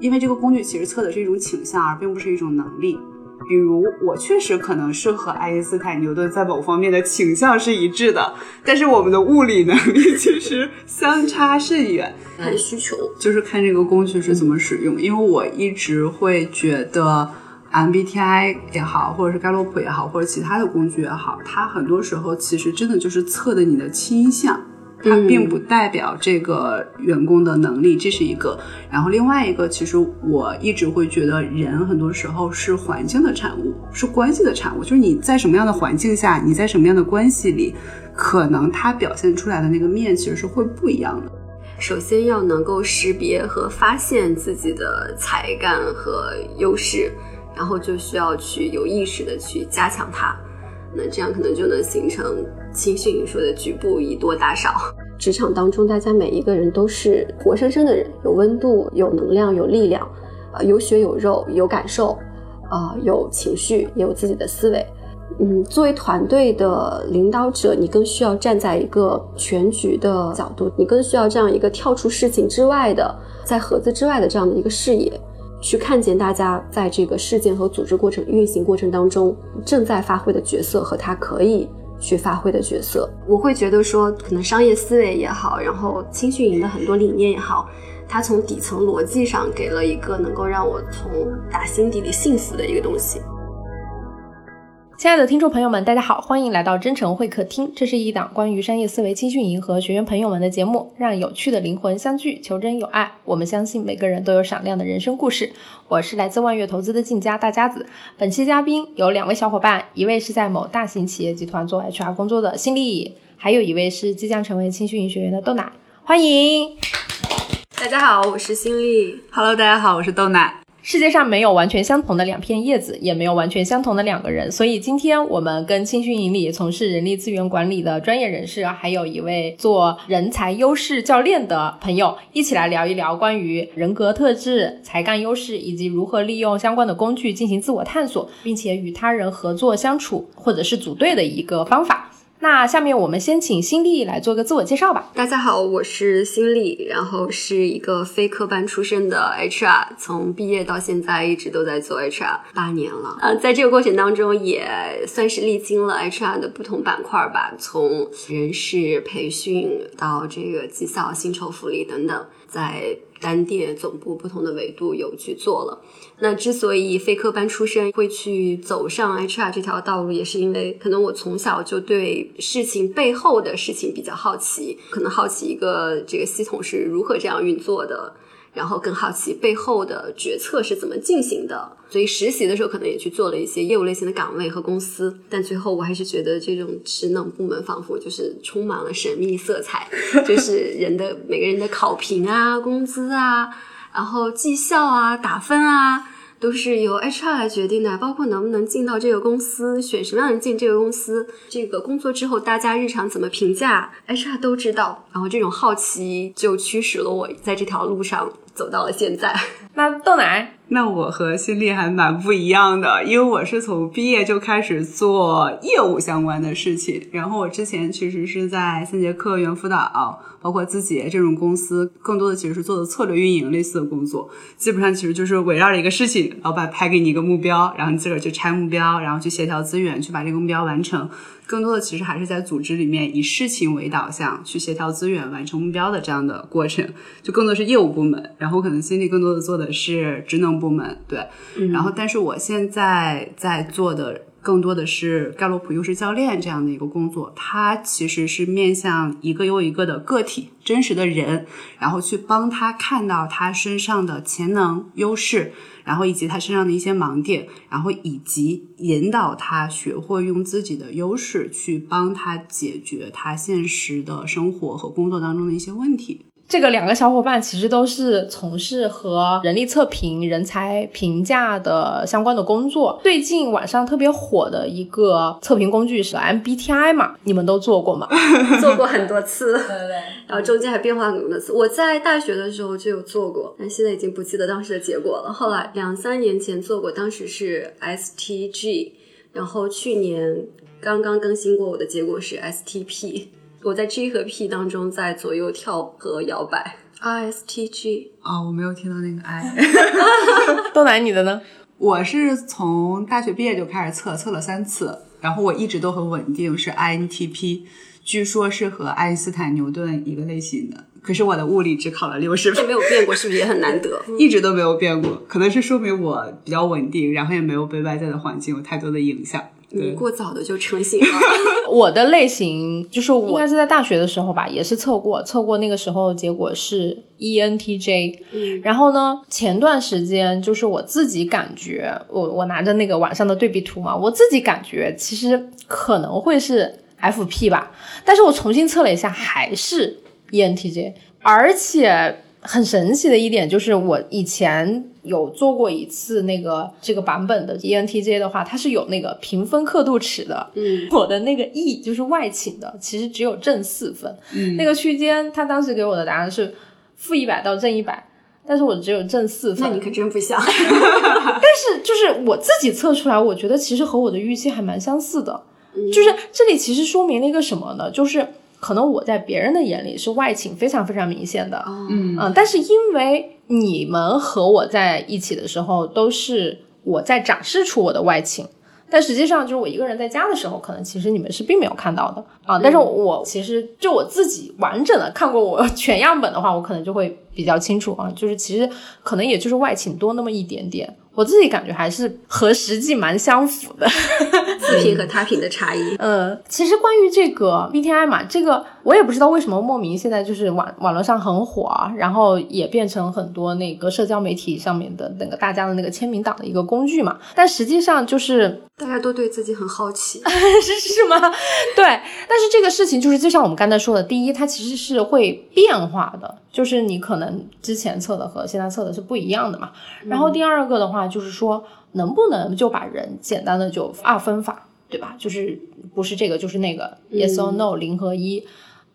因为这个工具其实测的是一种倾向，而并不是一种能力。比如我确实可能是和爱因斯坦、牛顿在某方面的倾向是一致的，但是我们的物理能力其实相差甚远。看需求，就是看这个工具是怎么使用。因为我一直会觉得 MBTI 也好，或者是盖洛普也好，或者其他的工具也好，它很多时候其实真的就是测的你的倾向。它并不代表这个员工的能力，这是一个。然后另外一个，其实我一直会觉得，人很多时候是环境的产物，是关系的产物。就是你在什么样的环境下，你在什么样的关系里，可能他表现出来的那个面其实是会不一样的。首先要能够识别和发现自己的才干和优势，然后就需要去有意识的去加强它。那这样可能就能形成青训说的“局部以多打少”。职场当中，大家每一个人都是活生生的人，有温度，有能量，有力量，啊，有血有肉，有感受，啊，有情绪，也有自己的思维。嗯，作为团队的领导者，你更需要站在一个全局的角度，你更需要这样一个跳出事情之外的，在盒子之外的这样的一个视野，去看见大家在这个事件和组织过程运行过程当中正在发挥的角色和他可以。去发挥的角色，我会觉得说，可能商业思维也好，然后青训营的很多理念也好，它从底层逻辑上给了一个能够让我从打心底里信服的一个东西。亲爱的听众朋友们，大家好，欢迎来到真诚会客厅。这是一档关于商业思维、青训营和学员朋友们的节目，让有趣的灵魂相聚，求真有爱。我们相信每个人都有闪亮的人生故事。我是来自万悦投资的晋家大家子。本期嘉宾有两位小伙伴，一位是在某大型企业集团做 HR 工作的新丽，还有一位是即将成为青训营学员的豆奶。欢迎大家好，我是新力。Hello，大家好，我是豆奶。世界上没有完全相同的两片叶子，也没有完全相同的两个人。所以今天我们跟青训营里从事人力资源管理的专业人士，还有一位做人才优势教练的朋友，一起来聊一聊关于人格特质、才干优势以及如何利用相关的工具进行自我探索，并且与他人合作相处或者是组队的一个方法。那下面我们先请新力来做个自我介绍吧。大家好，我是新力，然后是一个非科班出身的 HR，从毕业到现在一直都在做 HR 八年了。呃，在这个过程当中，也算是历经了 HR 的不同板块吧，从人事培训到这个绩效、薪酬福利等等，在单店总部不同的维度有去做了。那之所以非科班出身会去走上 HR 这条道路，也是因为可能我从小就对事情背后的事情比较好奇，可能好奇一个这个系统是如何这样运作的，然后更好奇背后的决策是怎么进行的。所以实习的时候可能也去做了一些业务类型的岗位和公司，但最后我还是觉得这种职能部门仿佛就是充满了神秘色彩，就是人的每个人的考评啊、工资啊。然后绩效啊、打分啊，都是由 HR 来决定的，包括能不能进到这个公司，选什么样的人进这个公司，这个工作之后大家日常怎么评价，HR 都知道。然后这种好奇就驱使了我在这条路上走到了现在。那豆奶。那我和新力还蛮不一样的，因为我是从毕业就开始做业务相关的事情。然后我之前其实是在三节课、猿辅导，包括字节这种公司，更多的其实是做的策略运营类似的工作。基本上其实就是围绕着一个事情，老板派给你一个目标，然后你自个儿去拆目标，然后去协调资源，去把这个目标完成。更多的其实还是在组织里面以事情为导向去协调资源、完成目标的这样的过程，就更多是业务部门。然后可能心里更多的做的是职能部门，对。然后但是我现在在做的更多的是盖洛普优势教练这样的一个工作，它其实是面向一个又一个的个体、真实的人，然后去帮他看到他身上的潜能、优势。然后以及他身上的一些盲点，然后以及引导他学会用自己的优势去帮他解决他现实的生活和工作当中的一些问题。这个两个小伙伴其实都是从事和人力测评、人才评价的相关的工作。最近网上特别火的一个测评工具是 MBTI 嘛，你们都做过吗？做过很多次，对对。然后中间还变化很多次。我在大学的时候就有做过，但现在已经不记得当时的结果了。后来两三年前做过，当时是 STG，然后去年刚刚更新过，我的结果是 STP。我在 G 和 P 当中在左右跳和摇摆 ISTG 啊、我没有听到那个 I。豆奶你的呢？我是从大学毕业就开始测，测了三次，然后我一直都很稳定，是 INTP，据说是和爱因斯坦、牛顿一个类型的。可是我的物理只考了六十分，这没有变过，是不是也很难得？一直都没有变过，可能是说明我比较稳定，然后也没有被外在的环境有太多的影响。你，过早的就成型了。我的类型就是我应该是在大学的时候吧，也是测过，测过那个时候结果是 E ENTJ。嗯，然后呢，前段时间就是我自己感觉，我我拿着那个网上的对比图嘛，我自己感觉其实可能会是 FP 吧，但是我重新测了一下，还是 E ENTJ，而且很神奇的一点就是我以前。有做过一次那个这个版本的 E ENTJ 的话，它是有那个评分刻度尺的。嗯，我的那个 E 就是外倾的，其实只有正四分。嗯那个区间，他当时给我的答案是负一百到正一百，但是我只有正四分。那你可真不像。但是就是我自己测出来，我觉得其实和我的预期还蛮相似的。就是这里其实说明了一个什么呢？就是可能我在别人的眼里是外倾非常非常明显的，嗯嗯，但是因为你们和我在一起的时候，都是我在展示出我的外倾。但实际上，就是我一个人在家的时候，可能其实你们是并没有看到的啊。但是我其实就我自己完整的看过我全样本的话，我可能就会比较清楚啊。就是其实可能也就是外倾多那么一点点，我自己感觉还是和实际蛮相符的。自评和他评的差异。呃，其实关于这个 BTI 嘛，这个我也不知道为什么莫名现在就是网网络上很火啊，然后也变成很多那个社交媒体上面的那个大家的那个签名档的一个工具嘛。但实际上就是大家都对自己很好奇。是 是吗？对，但是这个事情就是就像我们刚才说的，第一，它其实是会变化的，就是你可能之前测的和现在测的是不一样的嘛。然后第二个的话，就是说能不能就把人简单的就二分法，对吧？就是不是这个就是那个、yes or no 零和一。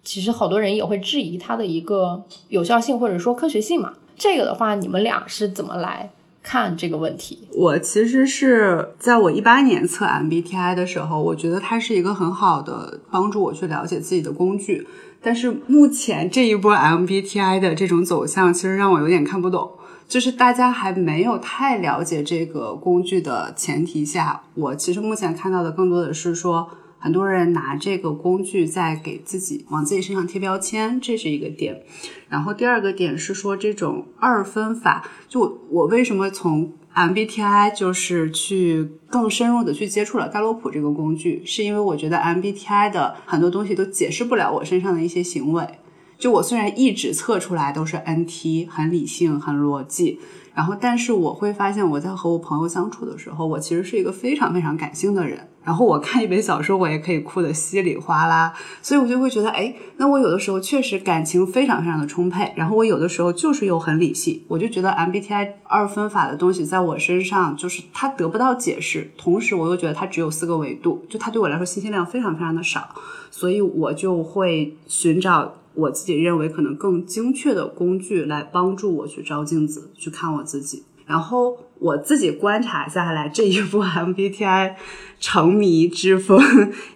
其实好多人也会质疑它的一个有效性或者说科学性嘛。这个的话，你们俩是怎么来看这个问题？我其实是在我一八年测 MBTI 的时候，我觉得它是一个很好的帮助我去了解自己的工具。但是目前这一波 MBTI 的这种走向，其实让我有点看不懂。就是大家还没有太了解这个工具的前提下，我其实目前看到的更多的是说，很多人拿这个工具在给自己往自己身上贴标签，这是一个点。然后第二个点是说这种二分法，就我为什么从 MBTI 就是去更深入的去接触了盖洛普这个工具，是因为我觉得 MBTI 的很多东西都解释不了我身上的一些行为。就我虽然一直测出来都是 NT，很理性、很逻辑，然后但是我会发现我在和我朋友相处的时候，我其实是一个非常非常感性的人。然后我看一本小说，我也可以哭得稀里哗啦，所以我就会觉得，哎，那我有的时候确实感情非常非常的充沛，然后我有的时候就是又很理性，我就觉得 MBTI 二分法的东西在我身上就是它得不到解释，同时我又觉得它只有四个维度，就它对我来说信息量非常非常的少，所以我就会寻找。我自己认为可能更精确的工具来帮助我去照镜子，去看我自己。然后我自己观察下来，这一部 MBTI 沉迷之风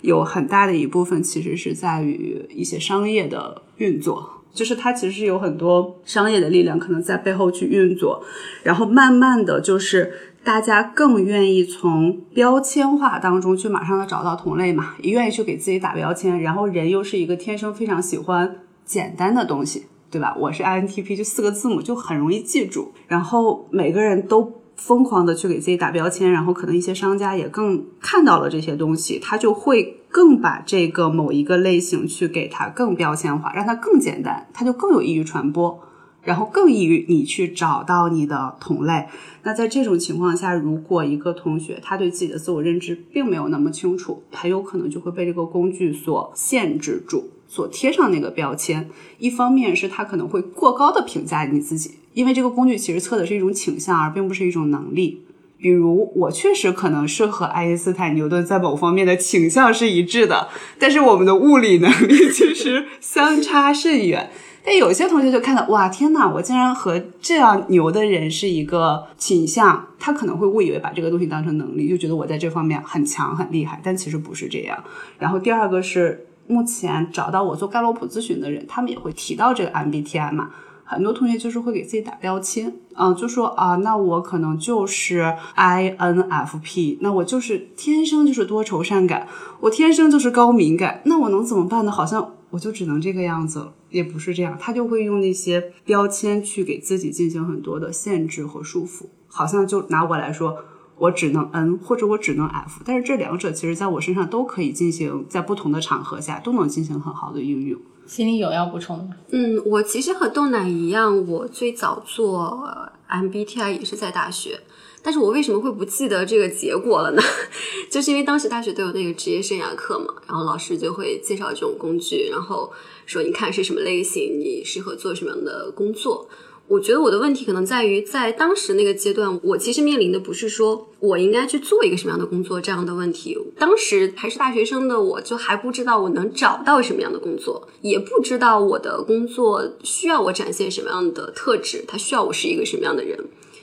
有很大的一部分其实是在于一些商业的运作，就是它其实有很多商业的力量可能在背后去运作，然后慢慢的就是。大家更愿意从标签化当中去马上的找到同类嘛，也愿意去给自己打标签，然后人又是一个天生非常喜欢简单的东西，对吧？我是 INTP，就四个字母就很容易记住，然后每个人都疯狂的去给自己打标签，然后可能一些商家也更看到了这些东西，他就会更把这个某一个类型去给它更标签化，让它更简单，它就更有益于传播。然后更易于你去找到你的同类。那在这种情况下，如果一个同学他对自己的自我认知并没有那么清楚，很有可能就会被这个工具所限制住，所贴上那个标签。一方面是他可能会过高的评价你自己，因为这个工具其实测的是一种倾向，而并不是一种能力。比如，我确实可能是和爱因斯坦、牛顿在某方面的倾向是一致的，但是我们的物理能力其实相差甚远。但有些同学就看到，哇，天哪，我竟然和这样牛的人是一个倾向，他可能会误以为把这个东西当成能力，就觉得我在这方面很强很厉害，但其实不是这样。然后第二个是，目前找到我做盖洛普咨询的人，他们也会提到这个 MBTI 嘛。很多同学就是会给自己打标签，嗯，就说啊，那我可能就是 INFP，那我就是天生就是多愁善感，我天生就是高敏感，那我能怎么办呢？好像我就只能这个样子，也不是这样，他就会用那些标签去给自己进行很多的限制和束缚，好像就拿我来说。我只能 N 或者我只能 F，但是这两者其实在我身上都可以进行，在不同的场合下都能进行很好的应用。心里有要补充的吗？嗯，我其实和豆奶一样，我最早做 MBTI 也是在大学，但是我为什么会不记得这个结果了呢？就是因为当时大学都有那个职业生涯课嘛，然后老师就会介绍这种工具，然后说你看是什么类型，你适合做什么样的工作。我觉得我的问题可能在于，在当时那个阶段，我其实面临的不是说我应该去做一个什么样的工作这样的问题。当时还是大学生的我，就还不知道我能找到什么样的工作，也不知道我的工作需要我展现什么样的特质，它需要我是一个什么样的人。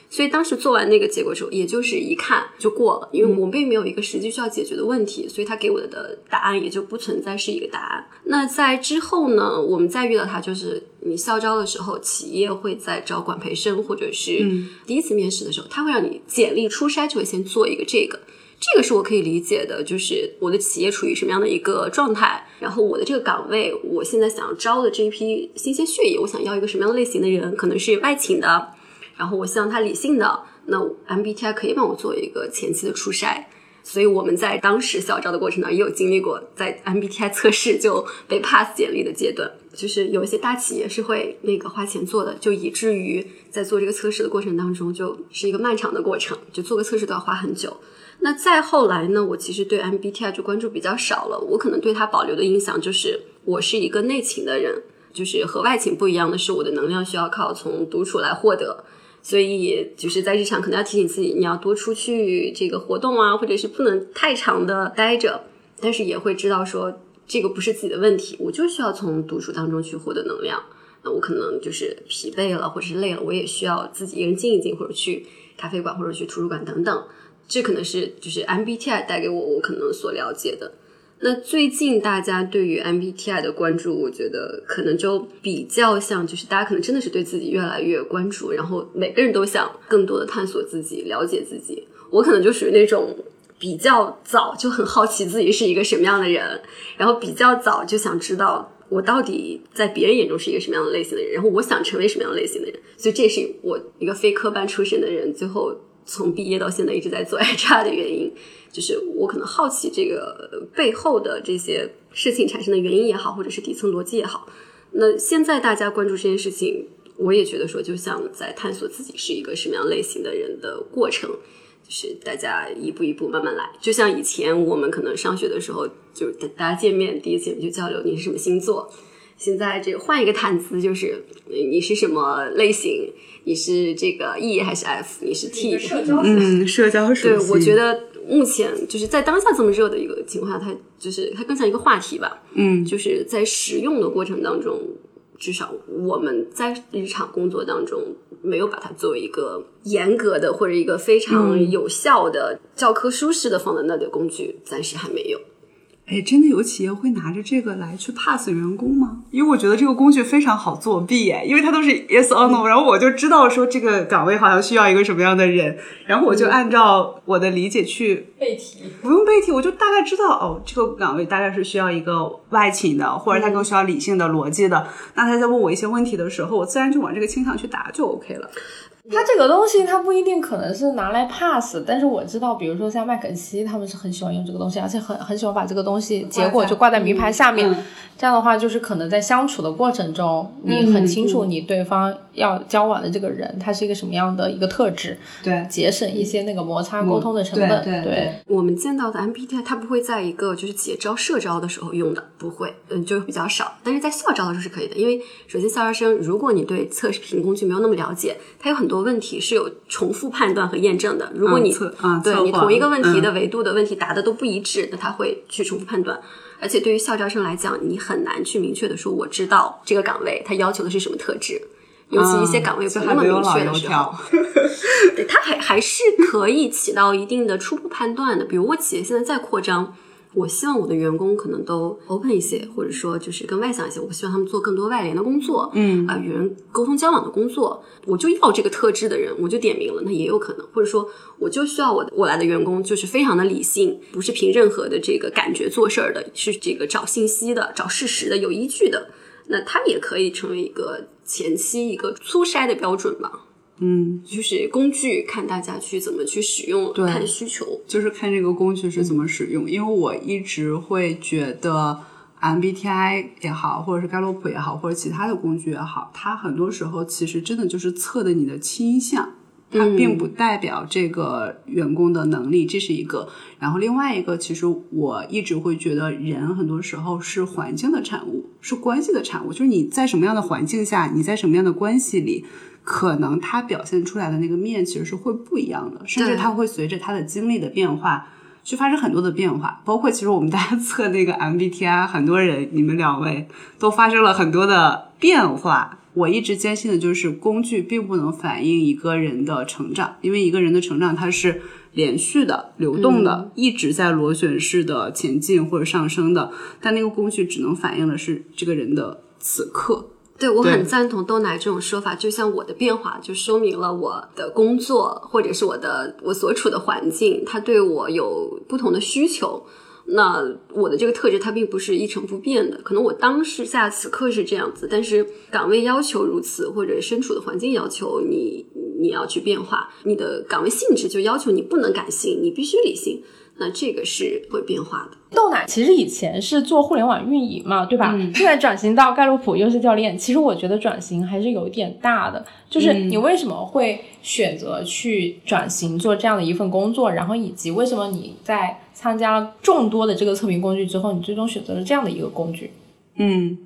所以当时做完那个结果之后，也就是一看就过了，因为我并没有一个实际需要解决的问题，所以他给我的答案也就不存在是一个答案。那在之后呢，我们再遇到他，就是你校招的时候，企业会在招管培生，或者是第一次面试的时候，他会让你简历初筛就会先做一个这个，这个是我可以理解的，就是我的企业处于什么样的一个状态，然后我的这个岗位，我现在想要招的这一批新鲜血液，我想要一个什么样的类型的人，可能是外勤的。然后我希望他理性的，那 MBTI 可以帮我做一个前期的初筛，所以我们在当时校招的过程当中也有经历过在 MBTI 测试就被 pass 简历的阶段，就是有一些大企业是会那个花钱做的，就以至于在做这个测试的过程当中就是一个漫长的过程，就做个测试都要花很久。那再后来呢，我其实对 MBTI 就关注比较少了，我可能对它保留的印象就是我是一个内勤的人，就是和外勤不一样的是，我的能量需要靠从独处来获得。所以就是在日常可能要提醒自己，你要多出去这个活动啊，或者是不能太长的待着。但是也会知道说，这个不是自己的问题，我就需要从读书当中去获得能量。那我可能就是疲惫了，或者是累了，我也需要自己一个人静一静，或者去咖啡馆，或者去图书馆等等。这可能是就是 MBTI 带给我我可能所了解的。那最近大家对于 MBTI 的关注，我觉得可能就比较像，就是大家可能真的是对自己越来越关注，然后每个人都想更多的探索自己、了解自己。我可能就属于那种比较早就很好奇自己是一个什么样的人，然后比较早就想知道我到底在别人眼中是一个什么样的类型的人，然后我想成为什么样类型的人。所以这是我一个非科班出身的人，最后从毕业到现在一直在做 HR 的原因。就是我可能好奇这个背后的这些事情产生的原因也好，或者是底层逻辑也好。那现在大家关注这件事情，我也觉得说，就像在探索自己是一个什么样类型的人的过程，就是大家一步一步慢慢来。就像以前我们可能上学的时候，就是大家见面第一次就交流你是什么星座。现在这个换一个谈资，就是你是什么类型？你是这个 E 还是 F？你是 T？嗯，社交属性。对，我觉得。目前就是在当下这么热的一个情况下，它就是它更像一个话题吧。嗯，就是在使用的过程当中，至少我们在日常工作当中没有把它作为一个严格的或者一个非常有效的教科书式的放在那的工具，暂时还没有。哎，真的有企业会拿着这个来去 pass 员工吗？因为我觉得这个工具非常好作弊，哎，因为它都是 yes or no，然后我就知道说这个岗位好像需要一个什么样的人，然后我就按照我的理解去背题，不用背题，我就大概知道哦，这个岗位大概是需要一个外勤的，或者他更需要理性的、逻辑的。那他在问我一些问题的时候，我自然就往这个倾向去答，就 OK 了。它这个东西，它不一定可能是拿来 pass，但是我知道，比如说像麦肯锡，他们是很喜欢用这个东西，而且很很喜欢把这个东西结果就挂在名牌下面。这样的话，就是可能在相处的过程中，你很清楚你对方要交往的这个人，他是一个什么样的一个特质，对，节省一些那个摩擦沟通的成本。对，我们见到的 MBTI，它不会在一个就是企业招社招的时候用的，不会，嗯，就比较少。但是在校招的时候是可以的，因为首先校招生，如果你对测评工具没有那么了解，它有很多问题是有重复判断和验证的。如果你对你同一个问题的维度的问题答的都不一致，那他会去重复判断。而且对于校招生来讲，你很难去明确的说我知道这个岗位它要求的是什么特质，尤其一些岗位不那么明确的时候，对，它还还是可以起到一定的初步判断的。比如我企业现在在扩张，我希望我的员工可能都 open 一些，或者说就是更外向一些。我希望他们做更多外联的工作，嗯啊、与人沟通交往的工作。我就要这个特质的人，我就点名了，那也有可能，或者说我就需要我我来的员工就是非常的理性，不是凭任何的这个感觉做事儿的，是这个找信息的、找事实的、有依据的。那他也可以成为一个前期一个粗筛的标准吧。嗯，就是工具，看大家去怎么去使用，对看需求。就是看这个工具是怎么使用，因为我一直会觉得 MBTI 也好，或者是盖洛普也好，或者其他的工具也好，它很多时候其实真的就是测的你的倾向。它并不代表这个员工的能力，这是一个。然后另外一个，其实我一直会觉得人很多时候是环境的产物，是关系的产物。就是你在什么样的环境下，你在什么样的关系里，可能他表现出来的那个面其实是会不一样的，甚至他会随着他的经历的变化。去发生很多的变化，包括其实我们大家测那个 MBTI，很多人你们两位都发生了很多的变化。我一直坚信的就是，工具并不能反映一个人的成长，因为一个人的成长它是连续的、流动的，一直在螺旋式的前进或者上升的。但那个工具只能反映的是这个人的此刻。对我很赞同豆奶这种说法，就像我的变化，就说明了我的工作或者是我的我所处的环境，它对我有不同的需求。那我的这个特质它并不是一成不变的，可能我当时下此刻是这样子，但是岗位要求如此，或者身处的环境要求你你要去变化，你的岗位性质就要求你不能感性，你必须理性，那这个是会变化的。豆奶其实以前是做互联网运营嘛，对吧？现在转型到盖洛普优秀教练，其实我觉得转型还是有一点大的。就是你为什么会选择去转型做这样的一份工作，然后以及为什么你在参加众多的这个测评工具之后，你最终选择了这样的一个工具？嗯，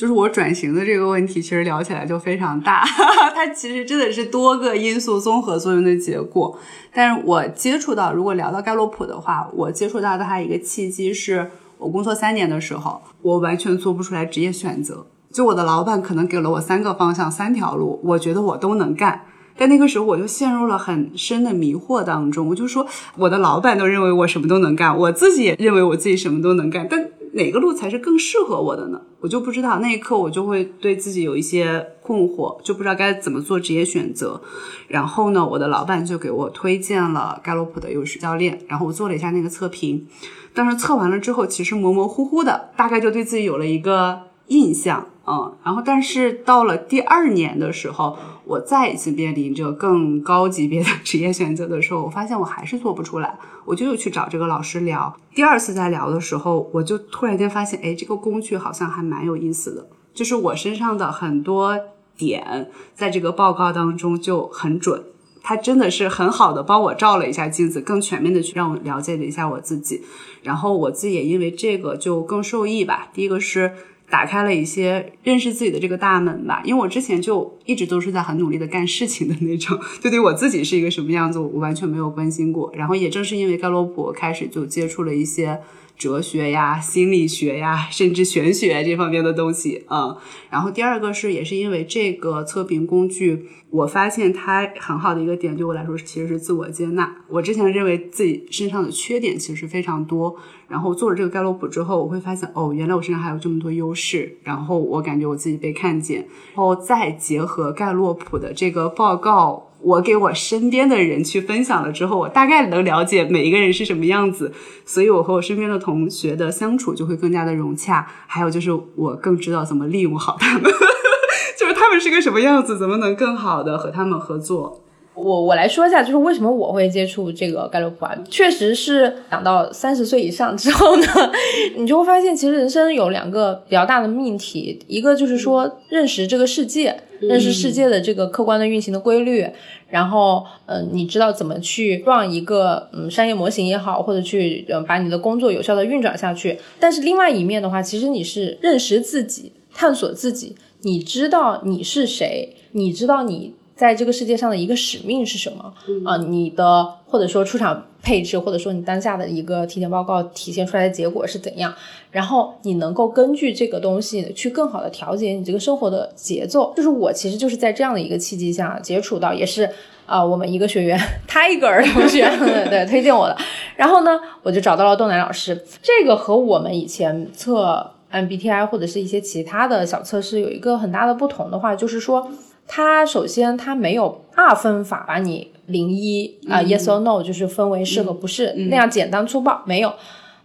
就是我转型的这个问题，其实聊起来就非常大，它其实真的是多个因素综合作用的结果。但是我接触到，如果聊到盖洛普的话，我接触到的它一个契机是我工作三年的时候，我完全做不出来职业选择。就我的老板可能给了我三个方向、三条路，我觉得我都能干。但那个时候我就陷入了很深的迷惑当中，我就说我的老板都认为我什么都能干，我自己也认为我自己什么都能干，但哪个路才是更适合我的呢？我就不知道。那一刻我就会对自己有一些困惑，就不知道该怎么做职业选择。然后呢，我的老板就给我推荐了盖洛普的优势教练，然后我做了一下那个测评。但是测完了之后，其实模模糊糊的，大概就对自己有了一个印象，嗯，然后但是到了第二年的时候，我再一次面临着更高级别的 职业选择的时候，我发现我还是做不出来，我就又去找这个老师聊。第二次在聊的时候，我就突然间发现，哎，这个工具好像还蛮有意思的，就是我身上的很多点在这个报告当中就很准。他真的是很好的帮我照了一下镜子，更全面的去让我了解了一下我自己，然后我自己也因为这个就更受益吧。第一个是打开了一些认识自己的这个大门吧，因为我之前就一直都是在很努力的干事情的那种，就 对我自己是一个什么样子，我完全没有关心过。然后也正是因为盖洛普，开始就接触了一些。哲学呀、心理学呀，甚至玄学这方面的东西，嗯。然后第二个是，也是因为这个测评工具，我发现它很好的一个点，对我来说其实是自我接纳。我之前认为自己身上的缺点其实非常多，然后做了这个盖洛普之后，我会发现，哦，原来我身上还有这么多优势，然后我感觉我自己被看见，然后再结合盖洛普的这个报告。我给我身边的人去分享了之后，我大概能了解每一个人是什么样子，所以我和我身边的同学的相处就会更加的融洽。还有就是我更知道怎么利用好他们，就是他们是个什么样子，怎么能更好的和他们合作。我我来说一下，就是为什么我会接触这个盖洛普啊？确实是讲到三十岁以上之后呢，你就会发现，其实人生有两个比较大的命题，一个就是说认识这个世界，认识世界的这个客观的运行的规律，然后嗯、呃，你知道怎么去让一个嗯商业模型也好，或者去呃把你的工作有效的运转下去。但是另外一面的话，其实你是认识自己，探索自己，你知道你是谁，你知道你。在这个世界上的一个使命是什么啊、你的或者说出场配置，或者说你当下的一个体检报告体现出来的结果是怎样，然后你能够根据这个东西去更好的调节你这个生活的节奏。就是我其实就是在这样的一个契机下接触到，也是啊、我们一个学员 Tiger 同学 对对推荐我的，然后呢，我就找到了豆奶老师。这个和我们以前测 MBTI 或者是一些其他的小测试有一个很大的不同的话，就是说。它首先它没有二分法把你零一啊 yes or no 就是分为是和不是、那样简单粗暴，没有。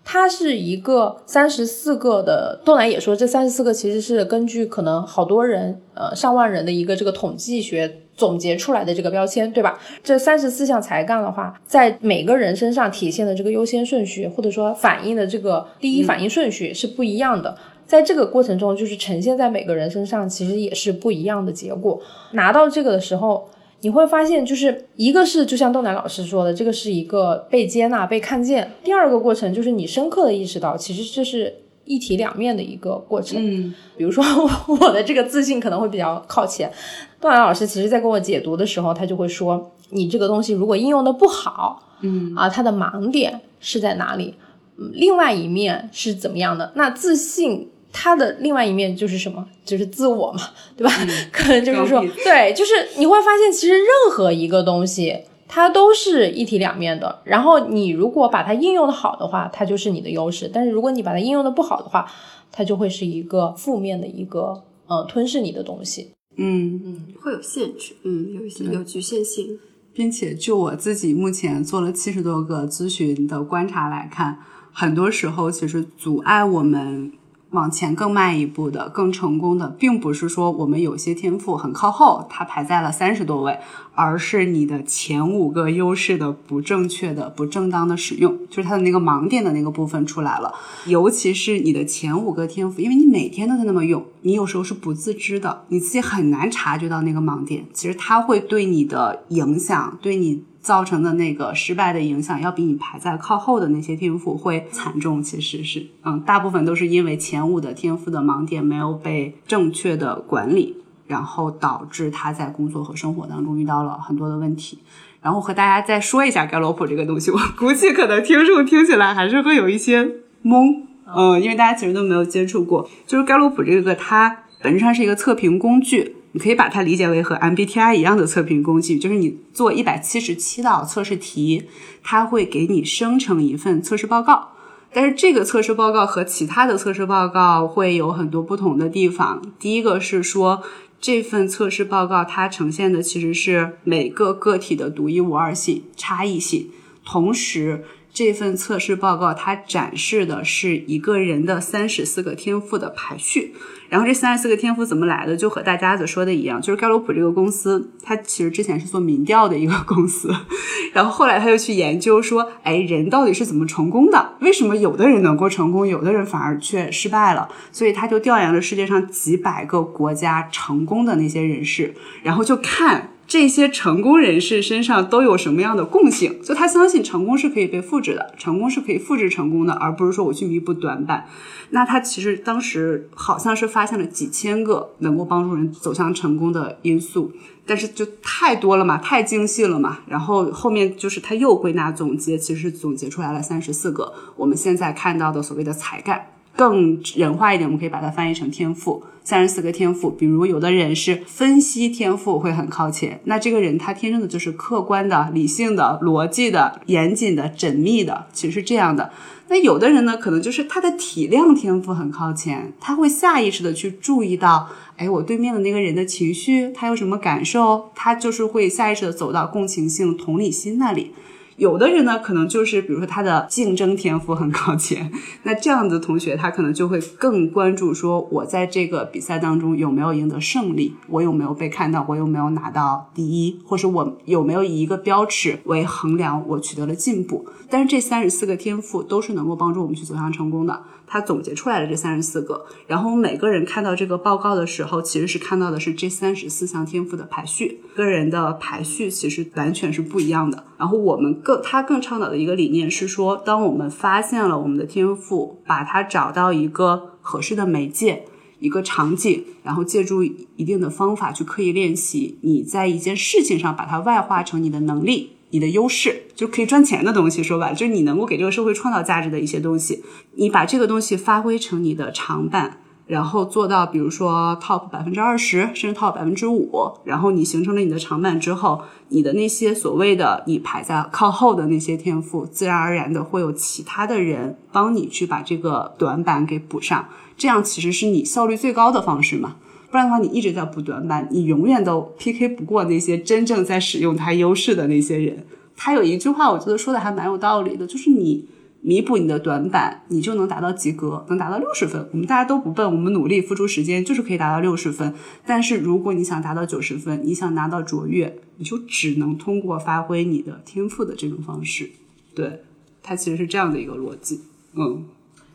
它是一个三十四个的，豆奶也说这三十四个其实是根据可能好多人呃上万人的一个这个统计学总结出来的这个标签，对吧？这三十四项才干的话，在每个人身上体现的这个优先顺序，或者说反映的这个第一反应顺序是不一样的。在这个过程中，就是呈现在每个人身上，其实也是不一样的结果。拿到这个的时候，你会发现，就是一个是就像豆奶老师说的，这个是一个被接纳、被看见；第二个过程就是你深刻的意识到，其实这是一体两面的一个过程。嗯，比如说 我的这个自信可能会比较靠前，豆奶老师其实在跟我解读的时候，他就会说，你这个东西如果应用的不好，嗯啊，它的盲点是在哪里？嗯，另外一面是怎么样的？那自信。它的另外一面就是什么？就是自我嘛，对吧？可能就是说，对，就是你会发现，其实任何一个东西，它都是一体两面的。然后你如果把它应用的好的话，它就是你的优势；但是如果你把它应用的不好的话，它就会是一个负面的一个呃吞噬你的东西。嗯嗯，会有限制，嗯，有一些有局限性。并且就我自己目前做了七十多个咨询的观察来看，很多时候其实阻碍我们往前更迈一步的、更成功的，并不是说我们有些天赋很靠后，它排在了三十多位，而是你的前五个优势的不正确的、不正当的使用，就是它的那个盲点的那个部分出来了。尤其是你的前五个天赋，因为你每天都在那么用，你有时候是不自知的，你自己很难察觉到那个盲点。其实它会对你的影响，对你造成的那个失败的影响，要比你排在靠后的那些天赋会惨重。其实是，嗯，大部分都是因为前五的天赋的盲点没有被正确的管理，然后导致他在工作和生活当中遇到了很多的问题。然后和大家再说一下盖洛普这个东西，我估计可能听众听起来还是会有一些懵，嗯，因为大家其实都没有接触过。就是盖洛普这个，它本质上是一个测评工具，你可以把它理解为和 MBTI 一样的测评工具，就是你做一百七十七道测试题，它会给你生成一份测试报告。但是这个测试报告和其他的测试报告会有很多不同的地方。第一个是说，这份测试报告它呈现的其实是每个个体的独一无二性、差异性，同时这份测试报告它展示的是一个人的三十四个天赋的排序。然后这三十四个天赋怎么来的，就和大家子说的一样，就是盖洛普这个公司，他其实之前是做民调的一个公司，然后后来他又去研究说，哎，人到底是怎么成功的？为什么有的人能够成功，有的人反而却失败了？所以他就调研了世界上几百个国家成功的那些人士，然后就看。这些成功人士身上都有什么样的共性？就他相信成功是可以被复制的，成功是可以复制成功的，而不是说我去弥补短板。那他其实当时好像是发现了几千个能够帮助人走向成功的因素，但是就太多了嘛，太精细了嘛。然后后面就是他又归纳总结，其实总结出来了三十四个我们现在看到的所谓的才干。更人化一点，我们可以把它翻译成天赋，三十四个天赋。比如有的人是分析天赋会很靠前，那这个人他天生的就是客观的、理性的、逻辑的、严谨的、缜密的，其实是这样的。那有的人呢，可能就是他的体谅天赋很靠前，他会下意识的去注意到，哎，我对面的那个人的情绪，他有什么感受，他就是会下意识的走到共情性、同理心那里。有的人呢，可能就是比如说他的竞争天赋很靠前，那这样的同学他可能就会更关注说，我在这个比赛当中有没有赢得胜利，我有没有被看到，我有没有拿到第一，或是我有没有以一个标尺为衡量我取得了进步。但是这三十四个天赋都是能够帮助我们去走向成功的。他总结出来的这三十四个，然后每个人看到这个报告的时候，其实是看到的是这三十四项天赋的排序，个人的排序其实完全是不一样的。然后我们更他更倡导的一个理念是说，当我们发现了我们的天赋，把它找到一个合适的媒介。一个场景，然后借助一定的方法去刻意练习，你在一件事情上把它外化成你的能力。你的优势就可以赚钱的东西，说白了就是你能够给这个社会创造价值的一些东西，你把这个东西发挥成你的长板，然后做到比如说 top 百分之二十，甚至 top 百分之五，然后你形成了你的长板之后，你的那些所谓的你排在靠后的那些天赋，自然而然的会有其他的人帮你去把这个短板给补上，这样其实是你效率最高的方式嘛。不然的话，你一直在补短板，你永远都 PK 不过那些真正在使用它优势的那些人。他有一句话，我觉得说的还蛮有道理的，就是你弥补你的短板，你就能达到及格，能达到六十分。我们大家都不笨，我们努力付出时间，就是可以达到六十分。但是如果你想达到九十分，你想拿到卓越，你就只能通过发挥你的天赋的这种方式。对，它其实是这样的一个逻辑。嗯，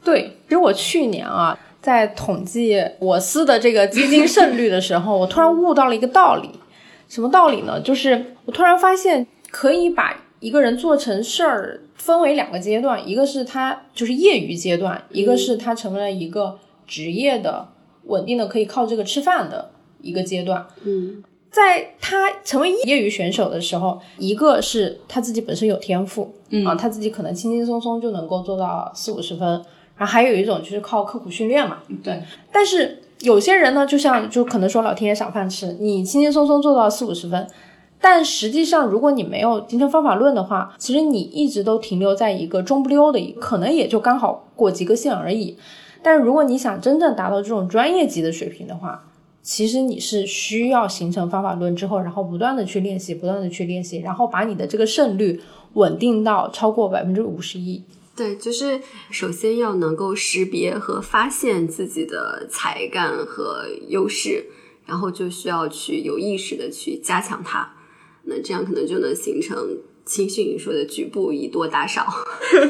对。其实我去年啊。在统计我司的这个基金胜率的时候，我突然悟到了一个道理，什么道理呢？就是我突然发现可以把一个人做成事儿分为两个阶段，一个是他就是业余阶段，一个是他成为了一个职业的、稳定的可以靠这个吃饭的一个阶段。嗯，在他成为业余选手的时候，一个是他自己本身有天赋，啊，他自己可能轻轻松松就能够做到四五十分。然后还有一种就是靠刻苦训练嘛，对。但是有些人呢，就像就可能说老天爷赏饭吃，你轻轻松松做到四五十分，但实际上如果你没有形成方法论的话，其实你一直都停留在一个中不溜的，可能也就刚好过及格线而已。但是如果你想真正达到这种专业级的水平的话，其实你是需要形成方法论之后，然后不断的去练习，不断的去练习，然后把你的这个胜率稳定到超过百分之五十一。对，就是首先要能够识别和发现自己的才干和优势，然后就需要去有意识的去加强它。那这样可能就能形成青训说的“局部以多打少”。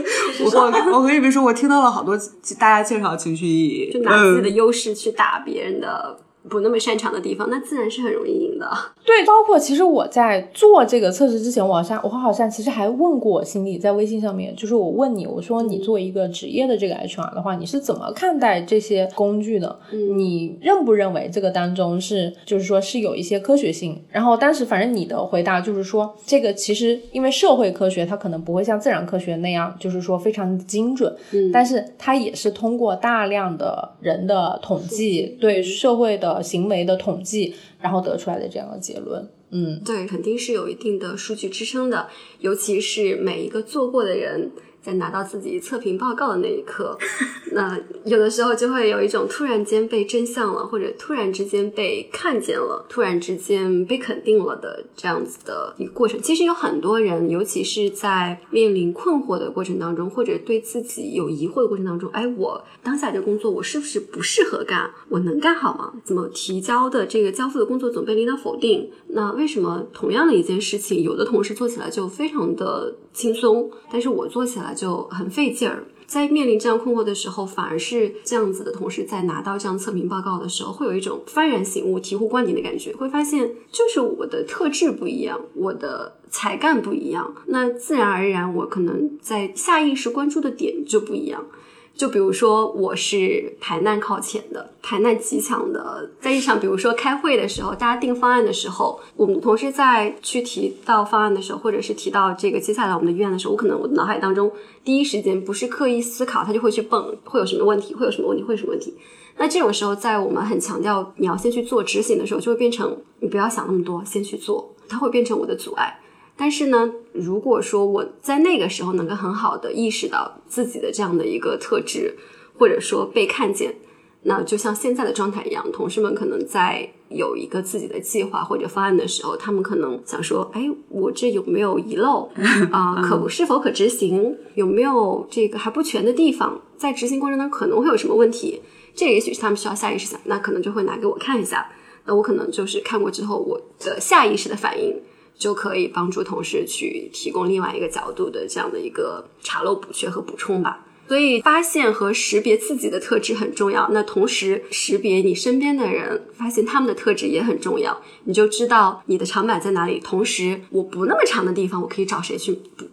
我我跟你们说，我听到了好多大家介绍情绪意义，就拿自己的优势去打别人的。不那么擅长的地方，那自然是很容易赢的。对，包括其实我在做这个测试之前，我好像我好像其实还问过我心理，在微信上面，就是我问你，我说你作为一个职业的这个 HR 的话，你是怎么看待这些工具的？你认不认为这个当中是就是说是有一些科学性？然后当时反正你的回答就是说，这个其实因为社会科学它可能不会像自然科学那样，就是说非常精准，嗯，但是它也是通过大量的人的统计对社会的。行为的统计，然后得出来的这样的结论，嗯，对，肯定是有一定的数据支撑的，尤其是每一个做过的人。在拿到自己测评报告的那一刻，那有的时候就会有一种突然间被真相了，或者突然之间被看见了，突然之间被肯定了的这样子的一个过程。其实有很多人，尤其是在面临困惑的过程当中，或者对自己有疑惑的过程当中，哎，我当下这工作我是不是不适合干？我能干好吗？怎么提交的这个交付的工作总被领导否定？那为什么同样的一件事情，有的同事做起来就非常的轻松，但是我做起来。就很费劲儿，在面临这样困惑的时候，反而是这样子的同事，在拿到这样测评报告的时候，会有一种幡然醒悟、醍醐灌顶的感觉，会发现就是我的特质不一样，我的才干不一样，那自然而然，我可能在下意识关注的点就不一样。就比如说，我是排难靠前的，排难极强的。在一场比如说开会的时候，大家定方案的时候，我们同事在去提到方案的时候，或者是提到这个接下来我们的预案的时候，我可能我脑海当中第一时间不是刻意思考，他就会去蹦，会有什么问题，会有什么问题，会有什么问题。那这种时候，在我们很强调你要先去做执行的时候，就会变成你不要想那么多，先去做，它会变成我的阻碍。但是呢，如果说我在那个时候能够很好的意识到自己的这样的一个特质，或者说被看见，那就像现在的状态一样，同事们可能在有一个自己的计划或者方案的时候，他们可能想说，哎，我这有没有遗漏 啊？可是否可执行？有没有这个还不全的地方？在执行过程中可能会有什么问题？这也许是他们需要下意识想，那可能就会拿给我看一下。那我可能就是看过之后，我的下意识的反应。就可以帮助同事去提供另外一个角度的这样的一个查漏补缺和补充吧。所以发现和识别自己的特质很重要。那同时识别你身边的人，发现他们的特质也很重要。你就知道你的长板在哪里。同时，我不那么长的地方，我可以找谁去补。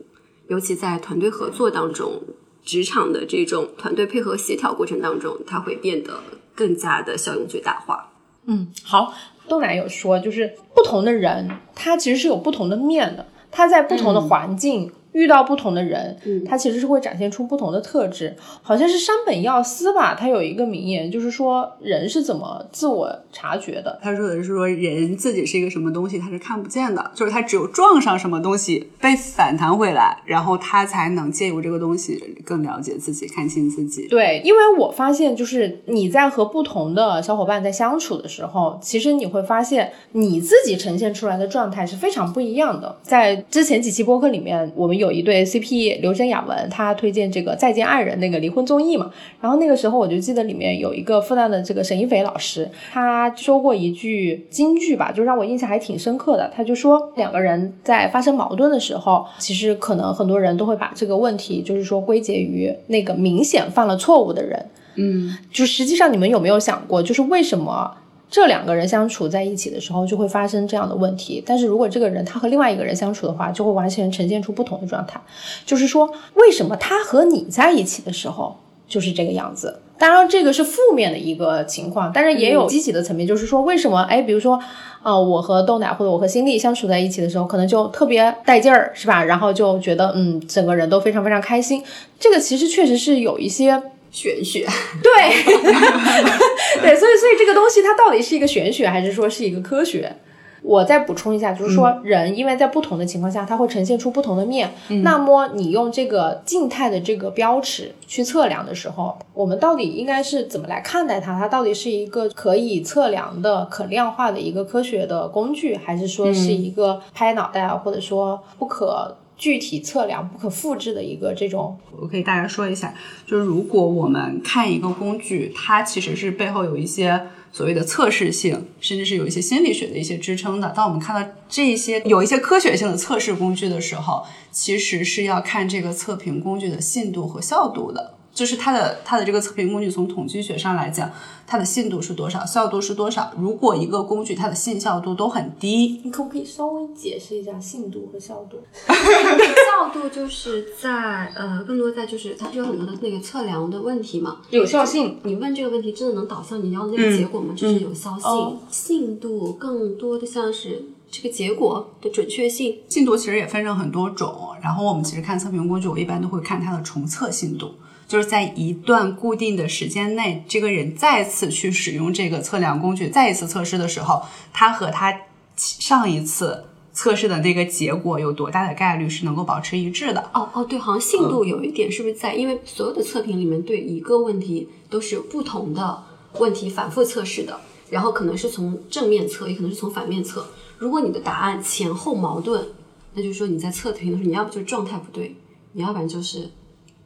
尤其在团队合作当中，职场的这种团队配合协调过程当中，它会变得。更加的效用最大化。嗯，好，豆奶有说，就是不同的人，他其实是有不同的面的，他在不同的环境。遇到不同的人，嗯，他其实是会展现出不同的特质。好像是山本耀司吧，他有一个名言，就是说人是怎么自我察觉的。他说的是说人自己是一个什么东西，他是看不见的，就是他只有撞上什么东西被反弹回来，然后他才能借由这个东西更了解自己，看清自己。对，因为我发现就是你在和不同的小伙伴在相处的时候，其实你会发现你自己呈现出来的状态是非常不一样的。在之前几期播客里面，我们有。有一对 CP 刘真雅文，他推荐这个《再见爱人》那个离婚综艺嘛，然后那个时候我就记得里面有一个复旦的这个沈一斐老师，他说过一句金句吧，就让我印象还挺深刻的。他就说两个人在发生矛盾的时候，其实可能很多人都会把这个问题就是说归结于那个明显犯了错误的人。嗯，就实际上你们有没有想过，就是为什么？这两个人相处在一起的时候，就会发生这样的问题。但是如果这个人他和另外一个人相处的话，就会完全呈现出不同的状态。就是说，为什么他和你在一起的时候就是这个样子？当然，这个是负面的一个情况，但是也有积极的层面，就是说，为什么？哎，比如说，啊，我和豆奶或者我和新力相处在一起的时候，可能就特别带劲儿，是吧？然后就觉得，嗯，整个人都非常非常开心。这个其实确实是有一些。玄学，对，对，所以，所以这个东西它到底是一个玄学，还是说是一个科学？我再补充一下，就是说，人因为在不同的情况下，它会呈现出不同的面。那么，你用这个静态的这个标尺去测量的时候，我们到底应该是怎么来看待它？它到底是一个可以测量的、可量化的一个科学的工具，还是说是一个拍脑袋，或者说不可？具体测量不可复制的一个这种，我可以大家说一下，就是如果我们看一个工具，它其实是背后有一些所谓的测试性，甚至是有一些心理学的一些支撑的。当我们看到这些有一些科学性的测试工具的时候，其实是要看这个测评工具的信度和效度的。就是它的它的这个测评工具，从统计学上来讲，它的信度是多少，效度是多少。如果一个工具它的信效度都很低，你可不可以稍微解释一下信度和效度？效度就是在呃，更多在就是它是有很多的那个测量的问题嘛。有效性，你问这个问题真的能导向你要的那个结果吗？就是有效性。信度更多的像是这个结果的准确性。信度其实也分成很多种，然后我们其实看测评工具，我一般都会看它的重测信度。就是在一段固定的时间内，这个人再次去使用这个测量工具，再一次测试的时候，他和他上一次测试的那个结果有多大的概率是能够保持一致的？哦哦，对，好像信度有一点是不是在？因为所有的测评里面对一个问题都是有不同的问题反复测试的，然后可能是从正面测，也可能是从反面测。如果你的答案前后矛盾，那就是说你在测评的时候，你要不就是状态不对，你要不然就是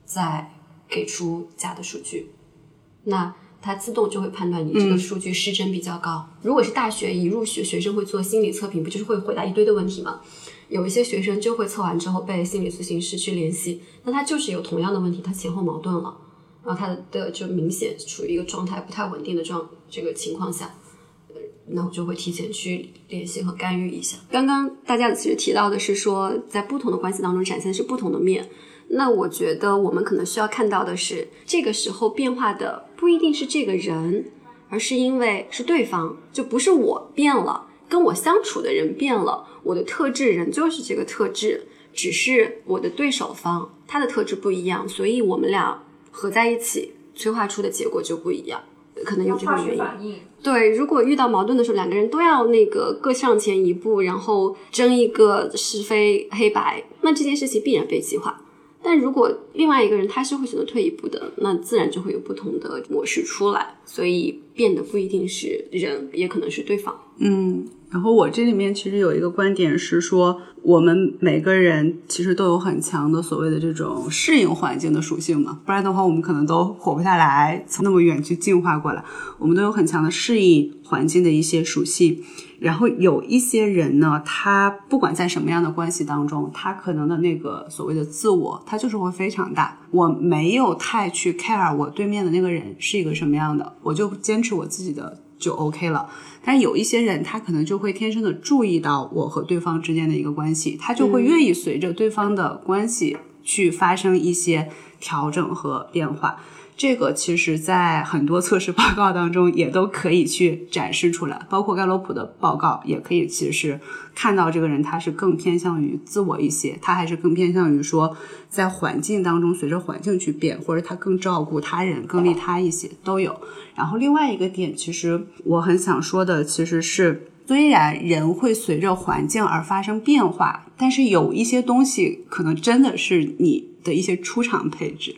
在。给出假的数据，那它自动就会判断你这个数据失真比较高。如果是大学一入学，学生会做心理测评，不就是会回答一堆的问题吗？有一些学生就会测完之后被心理咨询师去联系，那他就是有同样的问题，他前后矛盾了，然后他的就明显处于一个状态不太稳定的状这个情况下，那我就会提前去联系和干预一下。刚刚大家其实提到的是说，在不同的关系当中展现是不同的面。那我觉得我们可能需要看到的是，这个时候变化的不一定是这个人，而是因为是对方，就不是我变了，跟我相处的人变了，我的特质仍旧是这个特质，只是我的对手方他的特质不一样，所以我们俩合在一起催化出的结果就不一样，可能有这个原因。对，如果遇到矛盾的时候，两个人都要那个各上前一步，然后争一个是非黑白，那这件事情必然被激化。但如果另外一个人他是会选择退一步的，那自然就会有不同的模式出来，所以变得不一定是人，也可能是对方。嗯，然后我这里面其实有一个观点是说，我们每个人其实都有很强的所谓的这种适应环境的属性嘛，不然的话我们可能都活不下来，从那么远去进化过来，我们都有很强的适应环境的一些属性。然后有一些人呢，他不管在什么样的关系当中，他可能的那个所谓的自我，他就是会非常大。我没有太去 care 我对面的那个人是一个什么样的，我就坚持我自己的就 OK 了。但有一些人，他可能就会天生的注意到我和对方之间的一个关系，他就会愿意随着对方的关系去发生一些调整和变化。这个其实，在很多测试报告当中也都可以去展示出来，包括盖洛普的报告也可以，其实看到这个人他是更偏向于自我一些，他还是更偏向于说在环境当中随着环境去变，或者他更照顾他人、更利他一些都有。然后另外一个点，其实我很想说的，其实是虽然人会随着环境而发生变化，但是有一些东西可能真的是你的一些出场配置。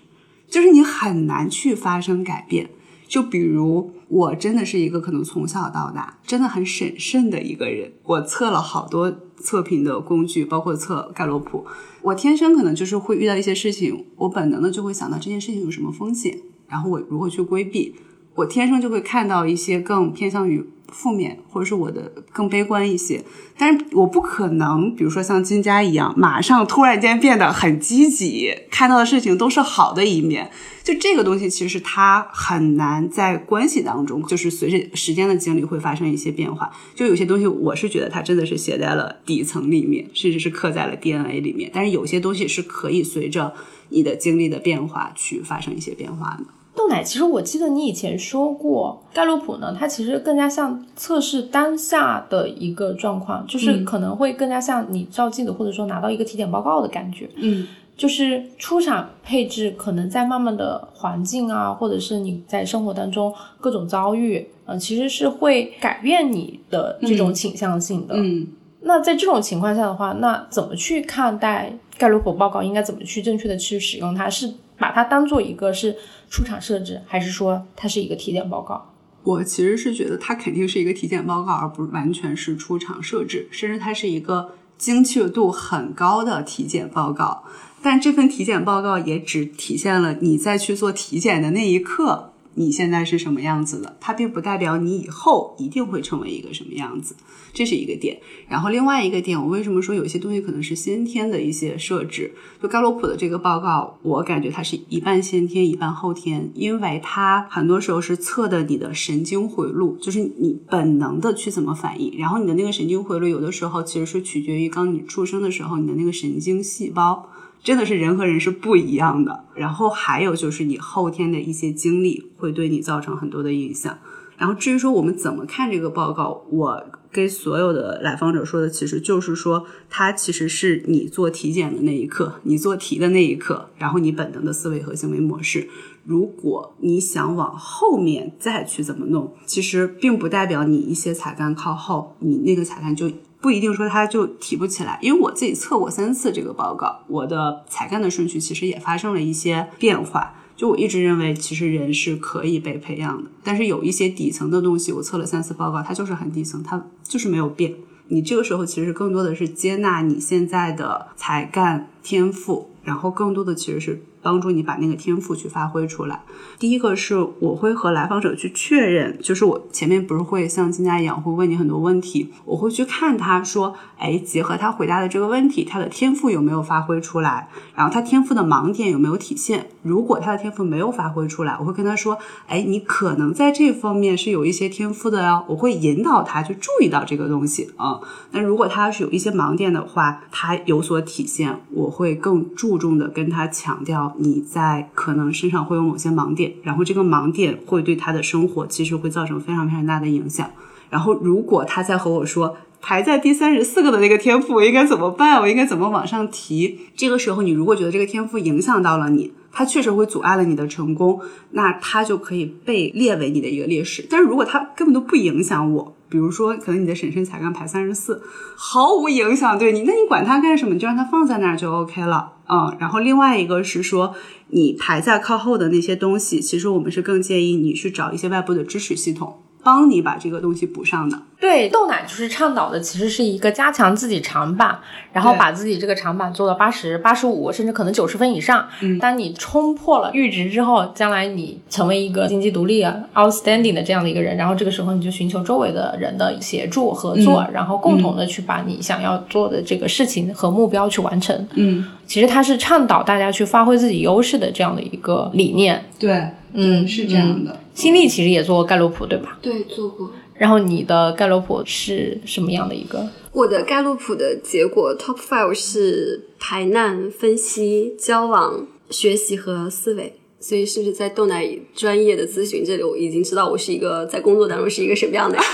就是你很难去发生改变，就比如我真的是一个可能从小到大真的很审慎的一个人，我测了好多测评的工具，包括测盖洛普，我天生可能就是会遇到一些事情，我本能的就会想到这件事情有什么风险，然后我如何去规避，我天生就会看到一些更偏向于。负面，或者是我的更悲观一些，但是我不可能，比如说像金佳一样，马上突然间变得很积极，看到的事情都是好的一面。就这个东西，其实它很难在关系当中，就是随着时间的经历会发生一些变化。就有些东西，我是觉得它真的是写在了底层里面，甚至是刻在了 DNA 里面。但是有些东西是可以随着你的经历的变化去发生一些变化的。豆奶，其实我记得你以前说过，盖洛普呢，它其实更加像测试当下的一个状况，就是可能会更加像你照镜子或者说拿到一个体检报告的感觉。嗯，就是出厂配置可能在慢慢的环境啊，或者是你在生活当中各种遭遇，嗯，其实是会改变你的这种倾向性的。嗯，那在这种情况下的话，那怎么去看待盖洛普报告？应该怎么去正确的去使用它？是把它当做一个是。出厂设置，还是说它是一个体检报告？我其实是觉得它肯定是一个体检报告，而不是完全是出厂设置，甚至它是一个精确度很高的体检报告。但这份体检报告也只体现了你在去做体检的那一刻。你现在是什么样子的？它并不代表你以后一定会成为一个什么样子，这是一个点。然后另外一个点，我为什么说有些东西可能是先天的一些设置？就盖洛普的这个报告，我感觉它是一半先天，一半后天，因为它很多时候是测的你的神经回路，就是你本能的去怎么反应。然后你的那个神经回路，有的时候其实是取决于刚你出生的时候你的那个神经细胞。真的是人和人是不一样的，然后还有就是你后天的一些经历会对你造成很多的影响。然后至于说我们怎么看这个报告，我跟所有的来访者说的其实就是说，它其实是你做体检的那一刻，你做题的那一刻，然后你本能的思维和行为模式。如果你想往后面再去怎么弄，其实并不代表你一些才干靠后，你那个才干就。不一定说他就提不起来，因为我自己测过三次这个报告，我的才干的顺序其实也发生了一些变化。就我一直认为，其实人是可以被培养的，但是有一些底层的东西，我测了三次报告，它就是很底层，它就是没有变。你这个时候其实更多的是接纳你现在的才干天赋，然后更多的其实是。帮助你把那个天赋去发挥出来。第一个是我会和来访者去确认，就是我前面不是会像金佳一样会问你很多问题，我会去看他说，哎，结合他回答的这个问题，他的天赋有没有发挥出来，然后他天赋的盲点有没有体现。如果他的天赋没有发挥出来，我会跟他说，哎，你可能在这方面是有一些天赋的哟，我会引导他去注意到这个东西啊。那如果他是有一些盲点的话，他有所体现，我会更注重的跟他强调。你在可能身上会有某些盲点，然后这个盲点会对他的生活其实会造成非常非常大的影响。然后如果他在和我说排在第三十四个的那个天赋，我应该怎么办？我应该怎么往上提？这个时候你如果觉得这个天赋影响到了你，它确实会阻碍了你的成功，那它就可以被列为你的一个劣势。但是如果它根本都不影响我，比如说可能你的审慎才干排三十四，毫无影响对你，那你管它干什么？你就让它放在那儿就 OK 了。嗯，然后另外一个是说，你排在靠后的那些东西，其实我们是更建议你去找一些外部的支持系统，帮你把这个东西补上的。对，豆奶就是倡导的，其实是一个加强自己长板，然后把自己这个长板做到八十八十五，甚至可能九十分以上。嗯，当你冲破了阈值之后，将来你成为一个经济独立、outstanding 的这样的一个人，然后这个时候你就寻求周围的人的协助合作，然后共同的去把你想要做的这个事情和目标去完成。嗯，其实它是倡导大家去发挥自己优势的这样的一个理念。对，嗯，是这样的。新力其实也做过盖洛普，对吧？对，做过。然后你的盖洛普是什么样的一个？我的盖洛普的结果 top five 是排难、分析、交往、学习和思维。所以是不是在豆奶专业的咨询这里，我已经知道我是一个在工作当中是一个什么样的人？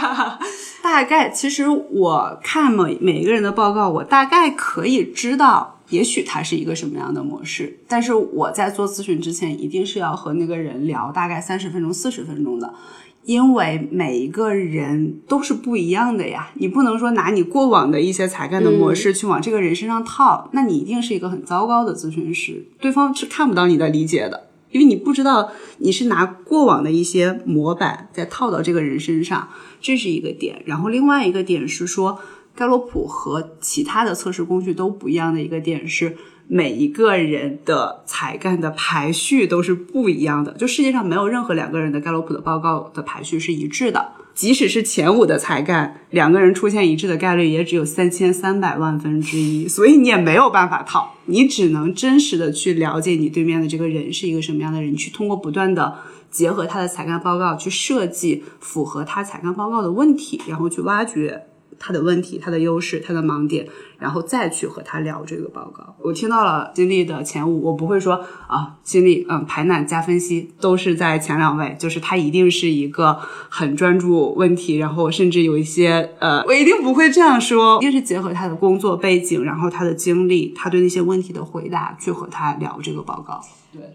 大概其实我看每每一个人的报告，我大概可以知道，也许他是一个什么样的模式。但是我在做咨询之前，一定是要和那个人聊大概三十分钟、四十分钟的，因为每一个人都是不一样的呀。你不能说拿你过往的一些才干的模式去往这个人身上套，那你一定是一个很糟糕的咨询师，对方是看不到你的理解的。因为你不知道你是拿过往的一些模板再套到这个人身上，这是一个点。然后另外一个点是说，盖洛普和其他的测试工具都不一样的一个点是，每一个人的才干的排序都是不一样的。就世界上没有任何两个人的盖洛普的报告的排序是一致的。即使是前五的才干，两个人出现一致的概率也只有三千三百万分之一，所以你也没有办法套，你只能真实的去了解你对面的这个人是一个什么样的人，去通过不断的结合他的才干报告去设计符合他才干报告的问题，然后去挖掘他的问题、他的优势、他的盲点。然后再去和他聊这个报告。我听到了金立的前五，我不会说啊，金立嗯排难加分析都是在前两位，就是他一定是一个很专注问题，然后甚至有一些呃，我一定不会这样说，一定是结合他的工作背景，然后他的经历，他对那些问题的回答，去和他聊这个报告。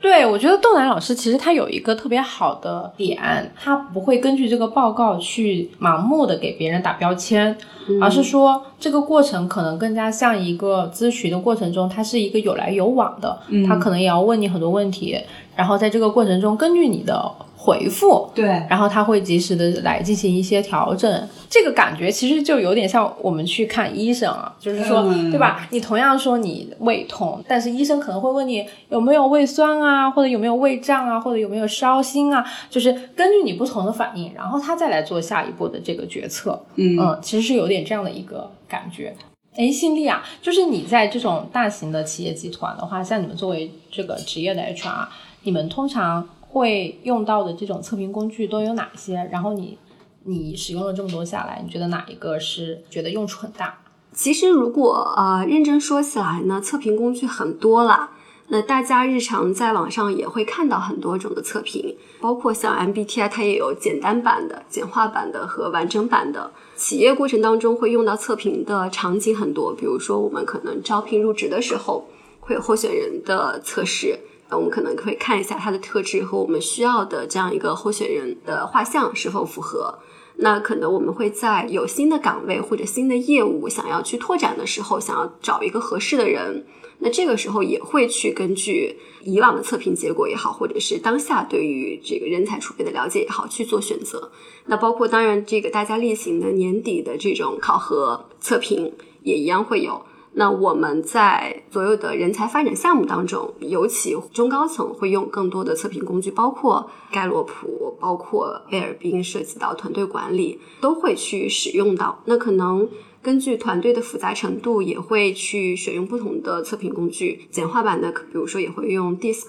对，我觉得豆奶老师其实他有一个特别好的点，他不会根据这个报告去盲目的给别人打标签，而是说这个过程可能更加像一个咨询的过程中，它是一个有来有往的，他可能也要问你很多问题，然后在这个过程中，根据你的。回复对，然后他会及时的来进行一些调整，这个感觉其实就有点像我们去看医生啊，就是说，对吧？你同样说你胃痛，但是医生可能会问你有没有胃酸啊，或者有没有胃胀啊，或者有没有烧心啊，就是根据你不同的反应，然后他再来做下一步的这个决策。嗯，其实是有点这样的一个感觉。哎，新力啊，就是你在这种大型的企业集团的话，像你们作为这个职业的 HR，你们通常。会用到的这种测评工具都有哪些？然后你你使用了这么多下来，你觉得哪一个是觉得用处很大？其实如果呃认真说起来呢，测评工具很多了。那大家日常在网上也会看到很多种的测评，包括像 MBTI，它也有简单版的、简化版的和完整版的。企业过程当中会用到测评的场景很多，比如说我们可能招聘入职的时候会有候选人的测试。那我们可能可以看一下他的特质和我们需要的这样一个候选人的画像是否符合。那可能我们会在有新的岗位或者新的业务想要去拓展的时候，想要找一个合适的人，那这个时候也会去根据以往的测评结果也好，或者是当下对于这个人才储备的了解也好去做选择。那包括当然这个大家例行的年底的这种考核测评也一样会有。那我们在所有的人才发展项目当中，尤其中高层会用更多的测评工具，包括盖洛普，包括贝尔宾，涉及到团队管理都会去使用到。那可能根据团队的复杂程度，也会去选用不同的测评工具。简化版的，比如说也会用 DISC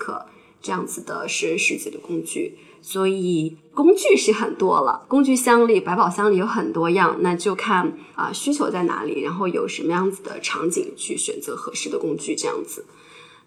这样子的识人识己的工具。所以工具是很多了，工具箱里、百宝箱里有很多样，那就看啊需求在哪里，然后有什么样子的场景去选择合适的工具。这样子，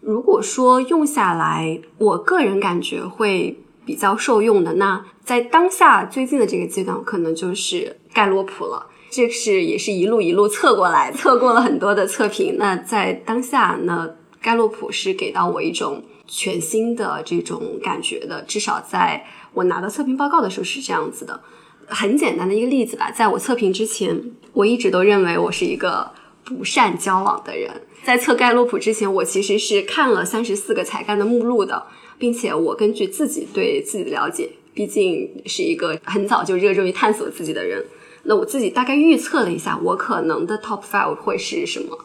如果说用下来，我个人感觉会比较受用的，那在当下最近的这个阶段，可能就是盖洛普了。这是也是一路一路测过来，测过了很多的测评。那在当下呢，盖洛普是给到我一种。全新的这种感觉的，至少在我拿到测评报告的时候是这样子的。很简单的一个例子吧，在我测评之前，我一直都认为我是一个不善交往的人。在测盖洛普之前，我其实是看了三十四个才干的目录的，并且我根据自己对自己的了解，毕竟是一个很早就热衷于探索自己的人，那我自己大概预测了一下，我可能的 top five 会是什么。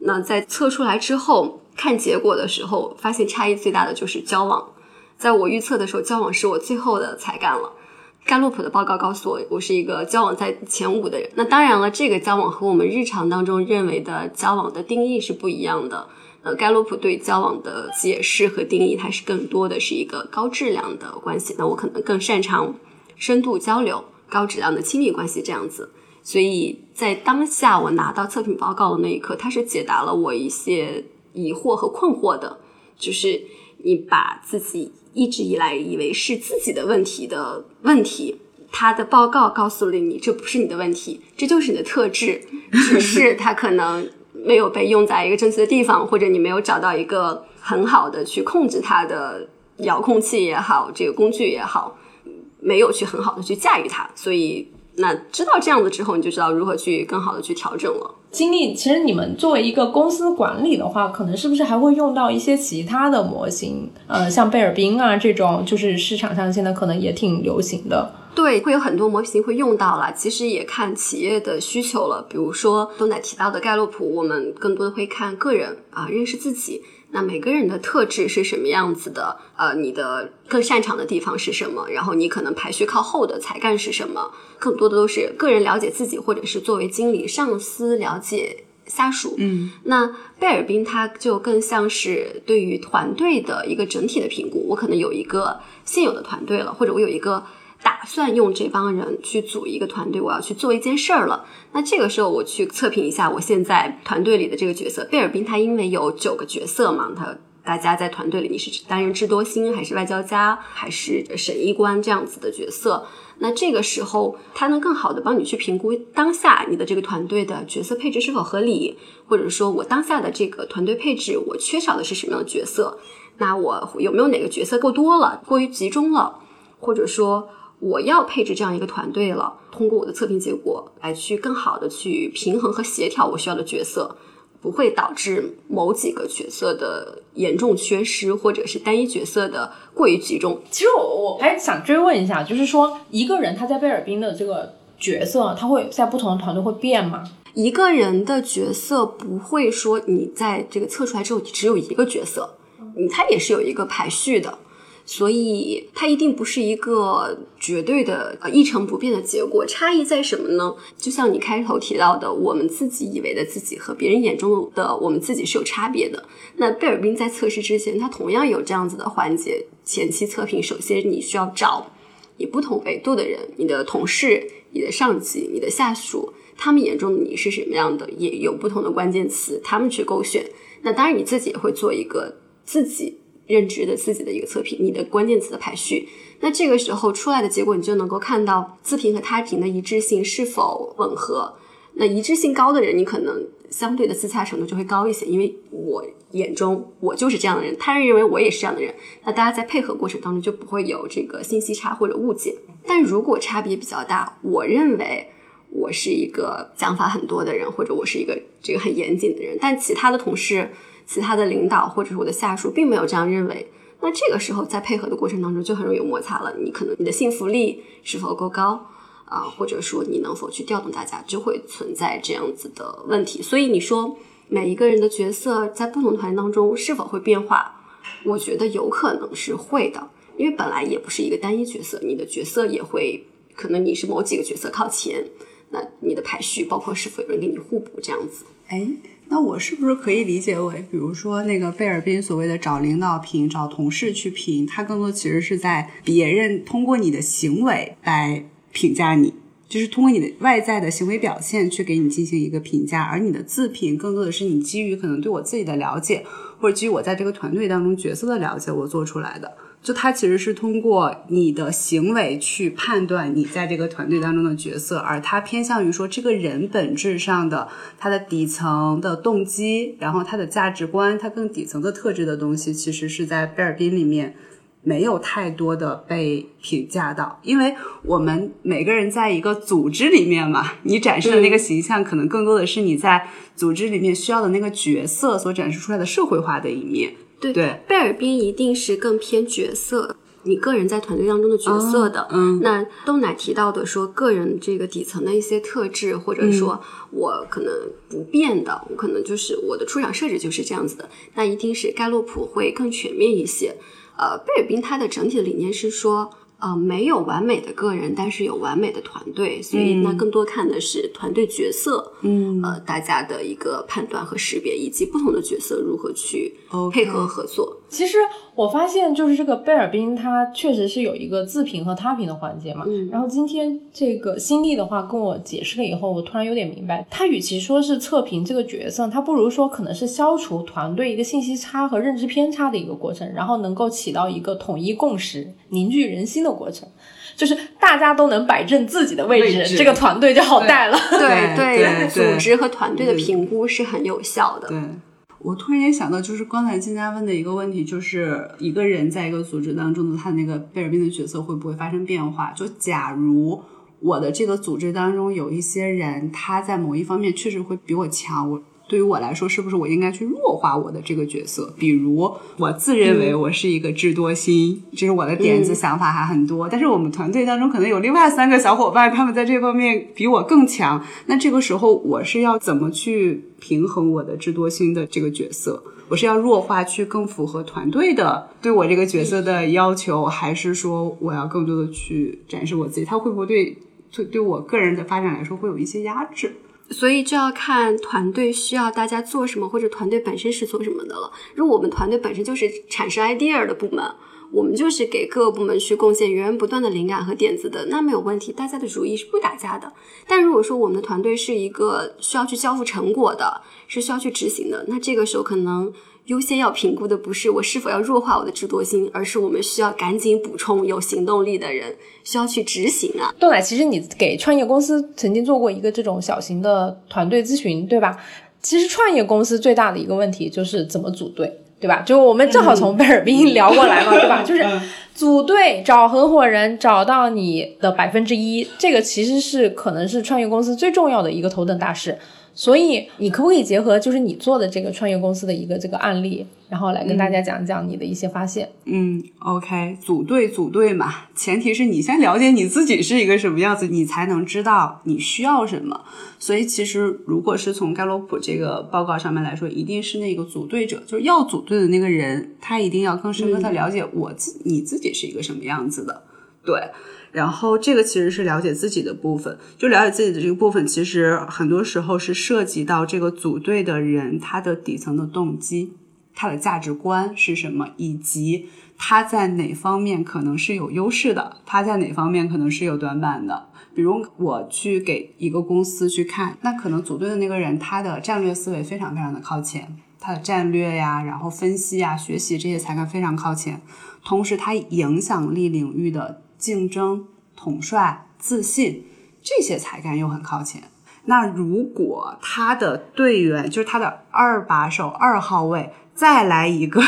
那在测出来之后。看结果的时候，发现差异最大的就是交往。在我预测的时候，交往是我最后的才干了。盖洛普的报告告诉我，我是一个交往在前五的人。那当然了，这个交往和我们日常当中认为的交往的定义是不一样的。呃，盖洛普对交往的解释和定义，它是更多的是一个高质量的关系。那我可能更擅长深度交流、高质量的亲密关系这样子。所以在当下我拿到测评报告的那一刻，它是解答了我一些。疑惑和困惑的，就是你把自己一直以来以为是自己的问题的问题，他的报告告诉了你，这不是你的问题，这就是你的特质，只是他可能没有被用在一个正确的地方，或者你没有找到一个很好的去控制它的遥控器也好，这个工具也好，没有去很好的去驾驭它，所以那知道这样子之后，你就知道如何去更好的去调整了。经历，其实你们作为一个公司管理的话，可能是不是还会用到一些其他的模型？呃，像贝尔宾啊这种，就是市场上现在可能也挺流行的。对，会有很多模型会用到啦，其实也看企业的需求了。比如说东奶提到的盖洛普，我们更多的会看个人啊，认识自己。那每个人的特质是什么样子的？呃，你的更擅长的地方是什么？然后你可能排序靠后的才干是什么？更多的都是个人了解自己，或者是作为经理、上司了解下属。嗯，那贝尔宾他就更像是对于团队的一个整体的评估。我可能有一个现有的团队了，或者我有一个。打算用这帮人去组一个团队，我要去做一件事儿了。那这个时候我去测评一下我现在团队里的这个角色。贝尔宾他因为有九个角色嘛，他大家在团队里你是担任智多星还是外交家还是审议官这样子的角色？那这个时候他能更好的帮你去评估当下你的这个团队的角色配置是否合理，或者说我当下的这个团队配置我缺少的是什么样的角色？那我有没有哪个角色够多了，过于集中了，或者说？我要配置这样一个团队了，通过我的测评结果来去更好的去平衡和协调我需要的角色，不会导致某几个角色的严重缺失，或者是单一角色的过于集中。其实我我还想追问一下，就是说一个人他在贝尔宾的这个角色，他会在不同的团队会变吗？一个人的角色不会说你在这个测出来之后只有一个角色，嗯，他也是有一个排序的。所以它一定不是一个绝对的呃一成不变的结果，差异在什么呢？就像你开头提到的，我们自己以为的自己和别人眼中的我们自己是有差别的。那贝尔宾在测试之前，他同样有这样子的环节，前期测评，首先你需要找你不同维度的人，你的同事、你的上级、你的下属，他们眼中的你是什么样的，也有不同的关键词，他们去勾选。那当然你自己也会做一个自己。认知的自己的一个测评，你的关键词的排序，那这个时候出来的结果，你就能够看到自评和他评的一致性是否吻合。那一致性高的人，你可能相对的自洽程度就会高一些，因为我眼中我就是这样的人，他人认为我也是这样的人，那大家在配合过程当中就不会有这个信息差或者误解。但如果差别比较大，我认为我是一个想法很多的人，或者我是一个这个很严谨的人，但其他的同事。其他的领导或者是我的下属并没有这样认为，那这个时候在配合的过程当中就很容易有摩擦了。你可能你的信服力是否够高啊，或者说你能否去调动大家，就会存在这样子的问题。所以你说每一个人的角色在不同团当中是否会变化？我觉得有可能是会的，因为本来也不是一个单一角色，你的角色也会可能你是某几个角色靠前，那你的排序包括是否有人给你互补这样子，哎。那我是不是可以理解为，比如说那个贝尔宾所谓的找领导评、找同事去评，他更多其实是在别人通过你的行为来评价你，就是通过你的外在的行为表现去给你进行一个评价，而你的自评更多的是你基于可能对我自己的了解，或者基于我在这个团队当中角色的了解，我做出来的。就他其实是通过你的行为去判断你在这个团队当中的角色，而他偏向于说这个人本质上的他的底层的动机，然后他的价值观，他更底层的特质的东西，其实是在贝尔宾里面没有太多的被评价到，因为我们每个人在一个组织里面嘛，你展示的那个形象，可能更多的是你在组织里面需要的那个角色所展示出来的社会化的一面。对，贝尔宾一定是更偏角色，你个人在团队当中的角色的。嗯，那豆奶提到的说，个人这个底层的一些特质，或者说我可能不变的，我可能就是我的出场设置就是这样子的。那一定是盖洛普会更全面一些。呃，贝尔宾他的整体的理念是说，呃，没有完美的个人，但是有完美的团队，所以那更多看的是团队角色，嗯呃，大家的一个判断和识别，以及不同的角色如何去配合合作。其实我发现，就是这个贝尔宾，它确实是有一个自评和他评的环节嘛。嗯然后今天这个新力的话跟我解释了以后，我突然有点明白，他与其说是测评这个角色，他不如说可能是消除团队一个信息差和认知偏差的一个过程，然后能够起到一个统一共识、凝聚人心的过程。就是大家都能摆正自己的位置，位置这个团队就好带了。对对对组织和团队的评估是很有效的。对。我突然间想到，就是刚才金佳问的一个问题，就是一个人在一个组织当中的他那个贝尔宾的角色会不会发生变化？就假如我的这个组织当中有一些人，他在某一方面确实会比我强，我对于我来说，是不是我应该去弱化我的这个角色？比如，我自认为我是一个智多星，就是我的点子想法还很多，但是我们团队当中可能有另外三个小伙伴，他们在这方面比我更强。那这个时候，我是要怎么去平衡我的智多星的这个角色？我是要弱化去更符合团队的对我这个角色的要求，还是说我要更多的去展示我自己？他会不会对对对我个人的发展来说会有一些压制？所以就要看团队需要大家做什么，或者团队本身是做什么的了。如果我们团队本身就是产生 idea 的部门，我们就是给各个部门去贡献源源不断的灵感和点子的，那没有问题，大家的主意是不打架的。但如果说我们的团队是一个需要去交付成果的，是需要去执行的，那这个时候可能优先要评估的不是我是否要弱化我的智多星，而是我们需要赶紧补充有行动力的人，需要去执行啊。豆奶，其实你给创业公司曾经做过一个这种小型的团队咨询，对吧？其实创业公司最大的一个问题就是怎么组队，对吧？就我们正好从贝尔宾 聊过来嘛，对吧？就是组队、找合伙人、找到你的百分之一，这个其实是可能是创业公司最重要的一个头等大事。所以，你可不可以结合就是你做的这个创业公司的一个这个案例，然后来跟大家讲讲你的一些发现？嗯，OK，组队组队嘛，前提是你先了解你自己是一个什么样子，你才能知道你需要什么。所以其实如果是从盖洛普这个报告上面来说，一定是那个组队者，就是要组队的那个人，他一定要更深刻的了解我自、你自己是一个什么样子的，对。然后这个其实是了解自己的部分，就了解自己的这个部分，其实很多时候是涉及到这个组队的人他的底层的动机。他的价值观是什么，以及他在哪方面可能是有优势的，他在哪方面可能是有短板的。比如我去给一个公司去看，那可能组队的那个人他的战略思维非常非常的靠前，他的战略呀，然后分析呀、学习这些才干非常靠前，同时他影响力领域的竞争、统帅、自信这些才干又很靠前。那如果他的队员就是他的二把手、二号位，再来一个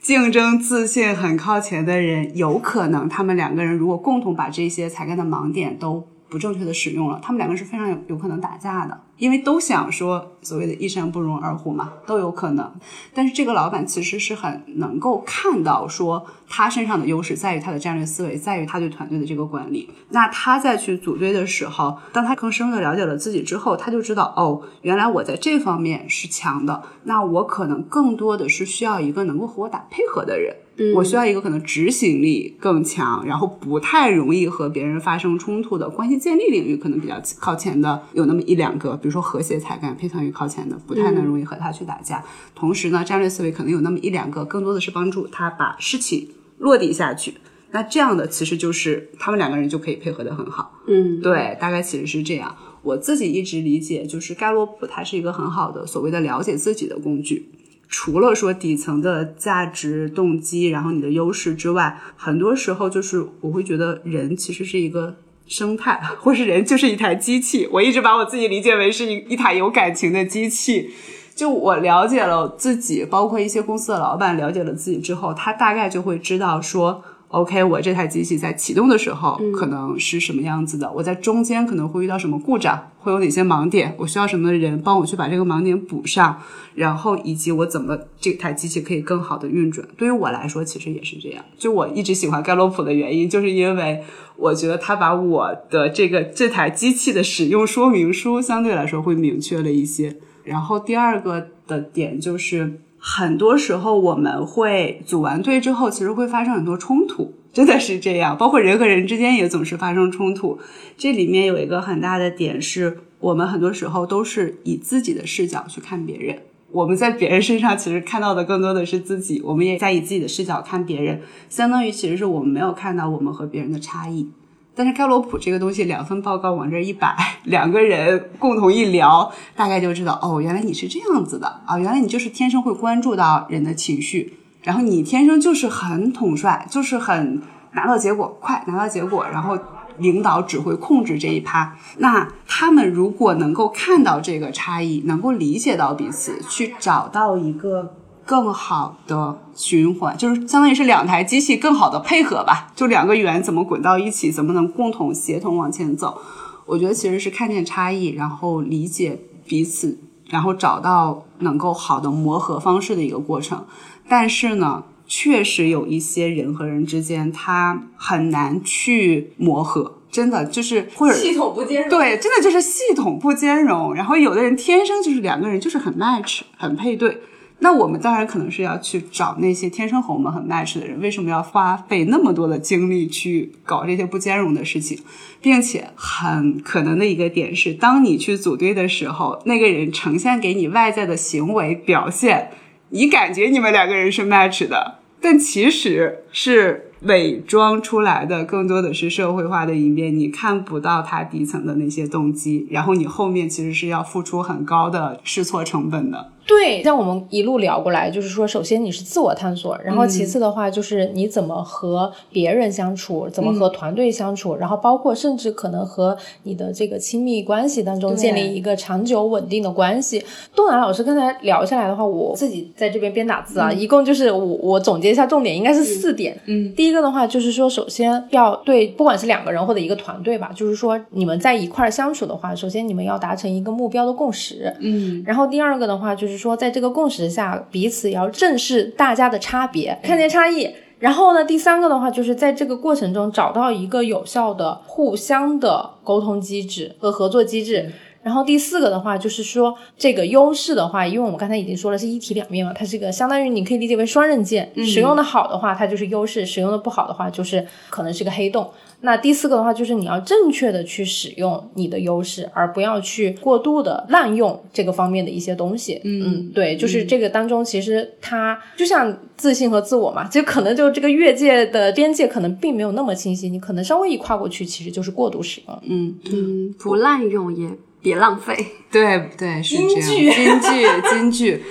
竞争自信很靠前的人，有可能他们两个人如果共同把这些才干的盲点都不正确的使用了，他们两个是非常有有可能打架的，因为都想说所谓的一山不容二虎嘛，都有可能。但是这个老板其实是很能够看到说他身上的优势在于他的战略思维，在于他对团队的这个管理。那他在去组队的时候，当他更深入的了解了自己之后，他就知道哦，原来我在这方面是强的，那我可能更多的是需要一个能够和我打配合的人。我需要一个可能执行力更强，然后不太容易和别人发生冲突的关系建立领域可能比较靠前的有那么一两个，比如说和谐才干非常于靠前的，不太能容易和他去打架。同时呢，战略思维可能有那么一两个，更多的是帮助他把事情落地下去。那这样的其实就是他们两个人就可以配合的很好。嗯，对，大概其实是这样。我自己一直理解，就是盖洛普它是一个很好的所谓的了解自己的工具。除了说底层的价值动机，然后你的优势之外，很多时候就是我会觉得人其实是一个生态，或是人就是一台机器。我一直把我自己理解为是一一台有感情的机器。就我了解了自己，包括一些公司的老板了解了自己之后，他大概就会知道说。OK，我这台机器在启动的时候可能是什么样子的？我在中间可能会遇到什么故障，会有哪些盲点？我需要什么人帮我去把这个盲点补上？然后以及我怎么这台机器可以更好的运转？对于我来说，其实也是这样。就我一直喜欢盖洛普的原因，就是因为我觉得他把我的这个这台机器的使用说明书相对来说会明确了一些。然后第二个的点就是。很多时候我们会组完队之后，其实会发生很多冲突。真的是这样。包括人和人之间也总是发生冲突。这里面有一个很大的点是，我们很多时候都是以自己的视角去看别人。我们在别人身上其实看到的更多的是自己，我们也在以自己的视角看别人，相当于其实是我们没有看到我们和别人的差异。但是盖洛普这个东西，两份报告往这一摆，两个人共同一聊，大概就知道哦，原来你是这样子的啊，原来你就是天生会关注到人的情绪，然后你天生就是很统帅，就是很拿到结果快，拿到结果，然后。领导只会控制这一趴，那他们如果能够看到这个差异，能够理解到彼此，去找到一个更好的循环，就是相当于是两台机器更好的配合吧，就两个圆怎么滚到一起，怎么能共同协同往前走？我觉得其实是看见差异，然后理解彼此，然后找到能够好的磨合方式的一个过程。但是呢？确实有一些人和人之间，他很难去磨合，真的就是或者系统不兼容。对，真的就是系统不兼容。然后有的人天生就是两个人就是很 match，很配对。那我们当然可能是要去找那些天生和我们很 match 的人。为什么要花费那么多的精力去搞这些不兼容的事情？并且很可能的一个点是，当你去组队的时候，那个人呈现给你外在的行为表现。你感觉你们两个人是 match 的，但其实是伪装出来的，更多的是社会化的一面，你看不到他底层的那些动机，然后你后面其实是要付出很高的试错成本的。对，像我们一路聊过来，就是说，首先你是自我探索，然后其次的话就是你怎么和别人相处，怎么和团队相处，然后包括甚至可能和你的这个亲密关系当中建立一个长久稳定的关系。东南老师刚才聊下来的话，我自己在这边边打字啊，一共就是我我总结一下重点，应该是四点。嗯，第一个的话就是说，首先要对不管是两个人或者一个团队吧，就是说你们在一块儿相处的话，首先你们要达成一个目标的共识。嗯，然后第二个的话就是。是说，在这个共识下，彼此要正视大家的差别，看见差异。然后呢，第三个的话，就是在这个过程中找到一个有效的互相的沟通机制和合作机制。然后第四个的话，就是说这个优势的话，因为我们刚才已经说了是一体两面嘛，它是一个相当于你可以理解为双刃剑。使用的好的话，它就是优势；使用的不好的话，就是可能是个黑洞。那第四个的话，就是你要正确的去使用你的优势，而不要去过度的滥用这个方面的一些东西。嗯，嗯对，就是这个当中，其实它就像自信和自我嘛，就可能就这个越界的边界可能并没有那么清晰，你可能稍微一跨过去，其实就是过度使用。嗯嗯，不滥用也别浪费。对对，是这样。金句，金句，金句。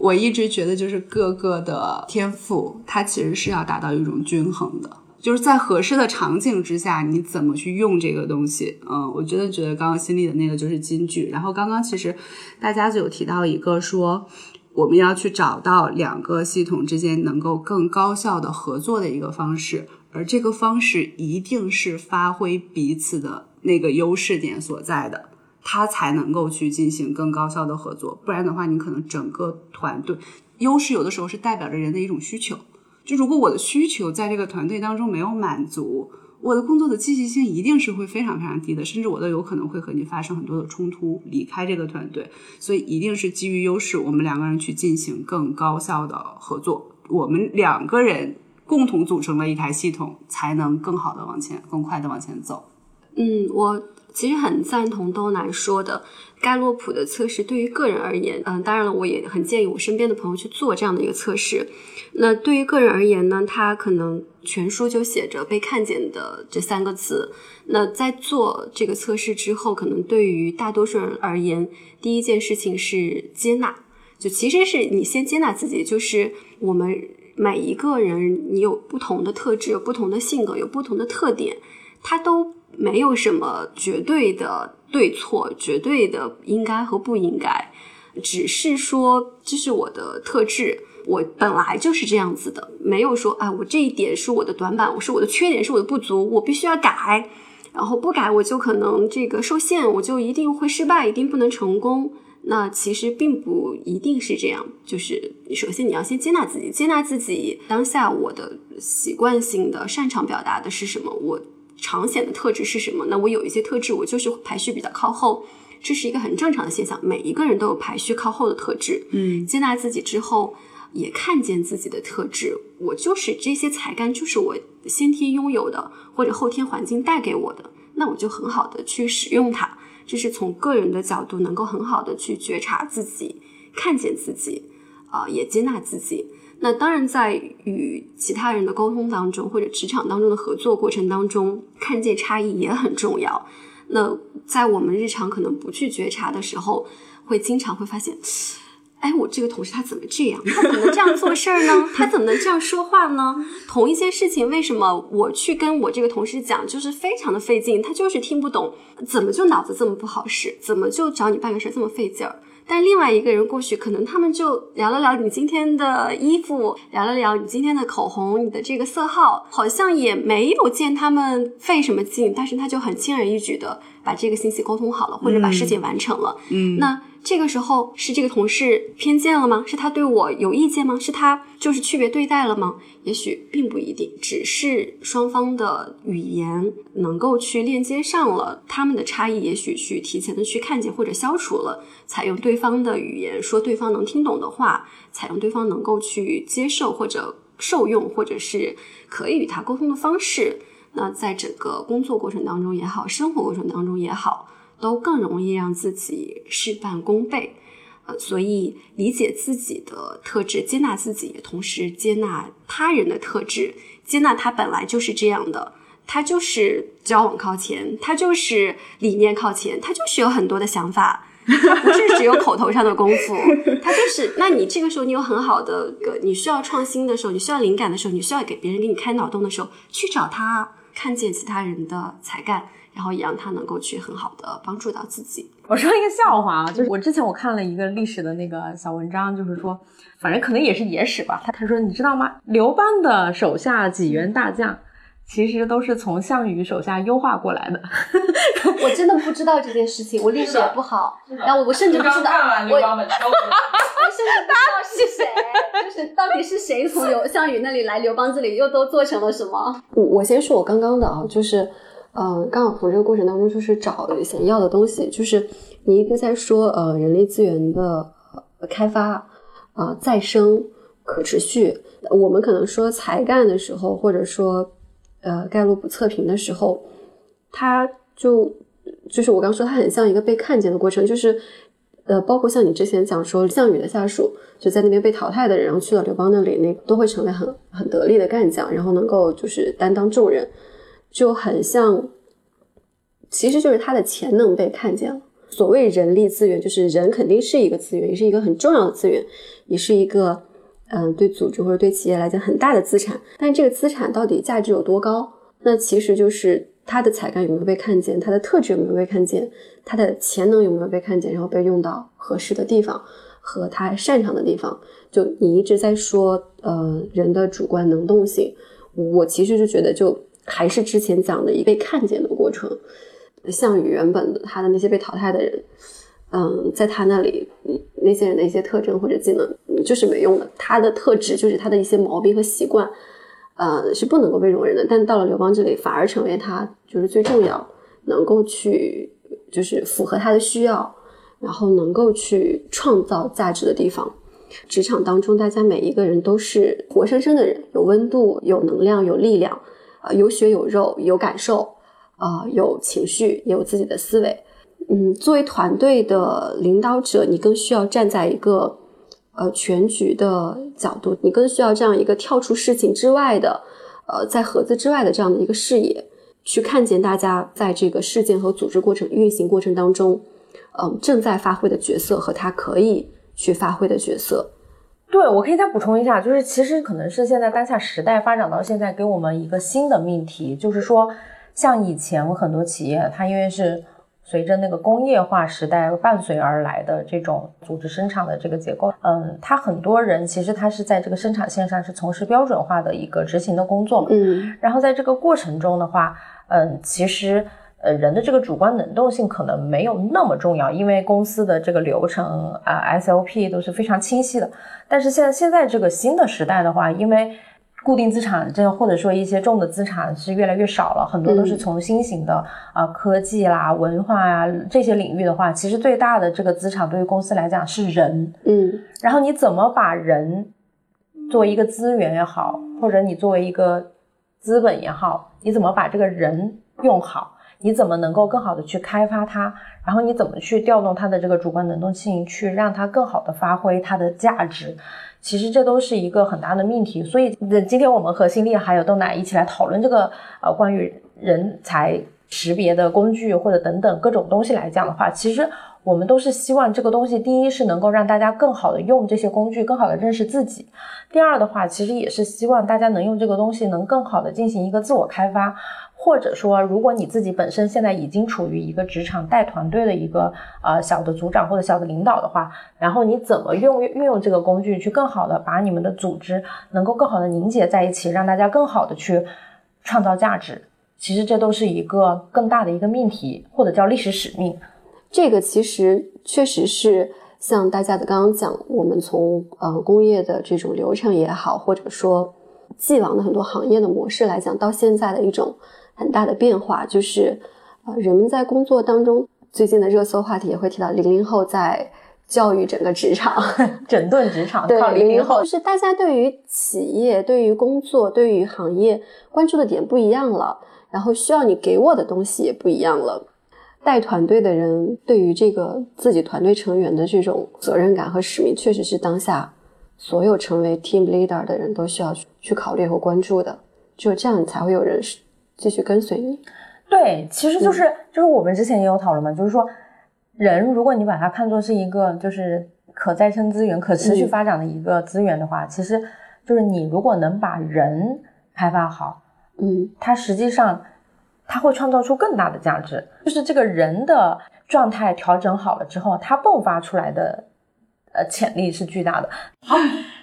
我一直觉得，就是各个的天赋，它其实是要达到一种均衡的。就是在合适的场景之下，你怎么去用这个东西？嗯，我真的觉得刚刚心里的那个就是金句。然后刚刚其实大家就有提到一个说，我们要去找到两个系统之间能够更高效的合作的一个方式，而这个方式一定是发挥彼此的那个优势点所在的，它才能够去进行更高效的合作。不然的话，你可能整个团队优势有的时候是代表着人的一种需求。就如果我的需求在这个团队当中没有满足，我的工作的积极性一定是会非常非常低的，甚至我都有可能会和你发生很多的冲突，离开这个团队。所以一定是基于优势，我们两个人去进行更高效的合作，我们两个人共同组成了一台系统，才能更好的往前、更快的往前走。嗯，我。其实很赞同都南说的，盖洛普的测试对于个人而言，嗯，当然了，我也很建议我身边的朋友去做这样的一个测试。那对于个人而言呢，他可能全书就写着“被看见”的这三个字。那在做这个测试之后，可能对于大多数人而言，第一件事情是接纳，就其实是你先接纳自己，就是我们每一个人，你有不同的特质，有不同的性格，有不同的特点，他都。没有什么绝对的对错，绝对的应该和不应该，只是说这是我的特质，我本来就是这样子的，没有说啊，我这一点是我的短板，我是我的缺点，是我的不足，我必须要改，然后不改我就可能这个受限，我就一定会失败，一定不能成功。那其实并不一定是这样，就是首先你要先接纳自己，接纳自己当下我的习惯性的擅长表达的是什么，我。常显的特质是什么？那我有一些特质，我就是排序比较靠后，这是一个很正常的现象。每一个人都有排序靠后的特质。嗯，接纳自己之后，也看见自己的特质，我就是这些才干，就是我先天拥有的，或者后天环境带给我的，那我就很好的去使用它。这是从个人的角度，能够很好的去觉察自己，看见自己，啊，也接纳自己。那当然，在与其他人的沟通当中，或者职场当中的合作过程当中，看见差异也很重要。那在我们日常可能不去觉察的时候，会经常会发现。哎，我这个同事他怎么这样？他怎么能这样做事儿呢？他怎么能这样说话呢？同一件事情，为什么我去跟我这个同事讲，就是非常的费劲，他就是听不懂，怎么就脑子这么不好使？怎么就找你办个事儿这么费劲儿？但另外一个人过去，可能他们就聊了聊你今天的衣服，聊了聊你今天的口红，你的这个色号，好像也没有见他们费什么劲，但是他就很轻而易举的把这个信息沟通好了，或者把事情完成了。嗯，那。这个时候是这个同事偏见了吗？是他对我有意见吗？是他就是区别对待了吗？也许并不一定，只是双方的语言能够去链接上了，他们的差异也许去提前的去看见或者消除了，采用对方的语言说对方能听懂的话，采用对方能够去接受或者受用或者是可以与他沟通的方式，那在整个工作过程当中也好，生活过程当中也好。都更容易让自己事半功倍，呃，所以理解自己的特质，接纳自己，同时接纳他人的特质，接纳他本来就是这样的，他就是交往靠前，他就是理念靠前，他就是有很多的想法，他不是只有口头上的功夫，他就是。那你这个时候你有很好的个，你需要创新的时候，你需要灵感的时候，你需要给别人给你开脑洞的时候，去找他，看见其他人的才干。然后也让他能够去很好的帮助到自己。我说一个笑话啊，就是我之前我看了一个历史的那个小文章，就是说，反正可能也是野史吧。他他说你知道吗？刘邦的手下几员大将，其实都是从项羽手下优化过来的。我真的不知道这件事情，我历史也不好，然后我甚至不知道，我 我甚至不知道是谁，就是到底是谁从刘项羽那里来刘邦这里又都做成了什么？我我先说我刚刚的啊，就是。嗯，刚好从这个过程当中，就是找想要的东西，就是你一直在说，呃，人力资源的开发，啊，再生、可持续。我们可能说才干的时候，或者说，呃，盖洛普测评的时候，他就就是我刚说，他很像一个被看见的过程，就是，呃，包括像你之前讲说，项羽的下属就在那边被淘汰的人，然后去到刘邦那里，那都会成为很很得力的干将，然后能够就是担当重任。就很像，其实就是他的潜能被看见了。所谓人力资源，就是人肯定是一个资源，也是一个很重要的资源，也是一个嗯，对组织或者对企业来讲很大的资产。但这个资产到底价值有多高？那其实就是他的才干有没有被看见，他的特质有没有被看见，他的潜能有没有被看见，然后被用到合适的地方和他擅长的地方。就你一直在说，呃，人的主观能动性，我其实就觉得就。还是之前讲的一被看见的过程。项羽原本的他的那些被淘汰的人，嗯，在他那里，那些人的一些特征或者技能就是没用的。他的特质就是他的一些毛病和习惯，呃，是不能够被容忍的。但到了刘邦这里，反而成为他就是最重要，能够去就是符合他的需要，然后能够去创造价值的地方。职场当中，大家每一个人都是活生生的人，有温度，有能量，有力量。啊，有血有肉，有感受，啊，有情绪，也有自己的思维。嗯，作为团队的领导者，你更需要站在一个呃全局的角度，你更需要这样一个跳出事情之外的，呃，在盒子之外的这样的一个视野，去看见大家在这个事件和组织过程运行过程当中，嗯，正在发挥的角色和他可以去发挥的角色。对，我可以再补充一下，就是其实可能是现在当下时代发展到现在，给我们一个新的命题，就是说，像以前很多企业，它因为是随着那个工业化时代伴随而来的这种组织生产的这个结构，嗯，他很多人其实他是在这个生产线上是从事标准化的一个执行的工作嘛，嗯，然后在这个过程中的话，嗯，其实。呃，人的这个主观能动性可能没有那么重要，因为公司的这个流程啊，SOP 都是非常清晰的。但是现在现在这个新的时代的话，因为固定资产这或者说一些重的资产是越来越少了，很多都是从新型的啊科技啦、文化呀这些领域的话，其实最大的这个资产对于公司来讲是人。嗯，然后你怎么把人作为一个资源也好，或者你作为一个资本也好，你怎么把这个人用好？你怎么能够更好的去开发它？然后你怎么去调动它的这个主观能动性，去让它更好的发挥它的价值？其实这都是一个很大的命题。所以今天我们和新力还有豆奶一起来讨论这个呃关于人才识别的工具或者等等各种东西来讲的话，其实我们都是希望这个东西，第一是能够让大家更好的用这些工具，更好的认识自己；第二的话，其实也是希望大家能用这个东西，能更好的进行一个自我开发。或者说，如果你自己本身现在已经处于一个职场带团队的一个呃小的组长或者小的领导的话，然后你怎么用运用这个工具去更好的把你们的组织能够更好的凝结在一起，让大家更好的去创造价值，其实这都是一个更大的一个命题，或者叫历史使命。这个其实确实是像大家的刚刚讲，我们从呃工业的这种流程也好，或者说既往的很多行业的模式来讲，到现在的一种。很大的变化就是，呃，人们在工作当中，最近的热搜话题也会提到零零后在教育整个职场，整顿职场。对，零零后就是大家对于企业、对于工作、对于行业关注的点不一样了，然后需要你给我的东西也不一样了。带团队的人对于这个自己团队成员的这种责任感和使命，确实是当下所有成为 team leader 的人都需要去考虑和关注的。只有这样，才会有人继续跟随你，对，其实就是就是我们之前也有讨论嘛，就是说人，如果你把它看作是一个就是可再生资源、可持续发展的一个资源的话，其实就是你如果能把人开发好，嗯，它实际上它会创造出更大的价值，就是这个人的状态调整好了之后，它迸发出来的呃潜力是巨大的。好，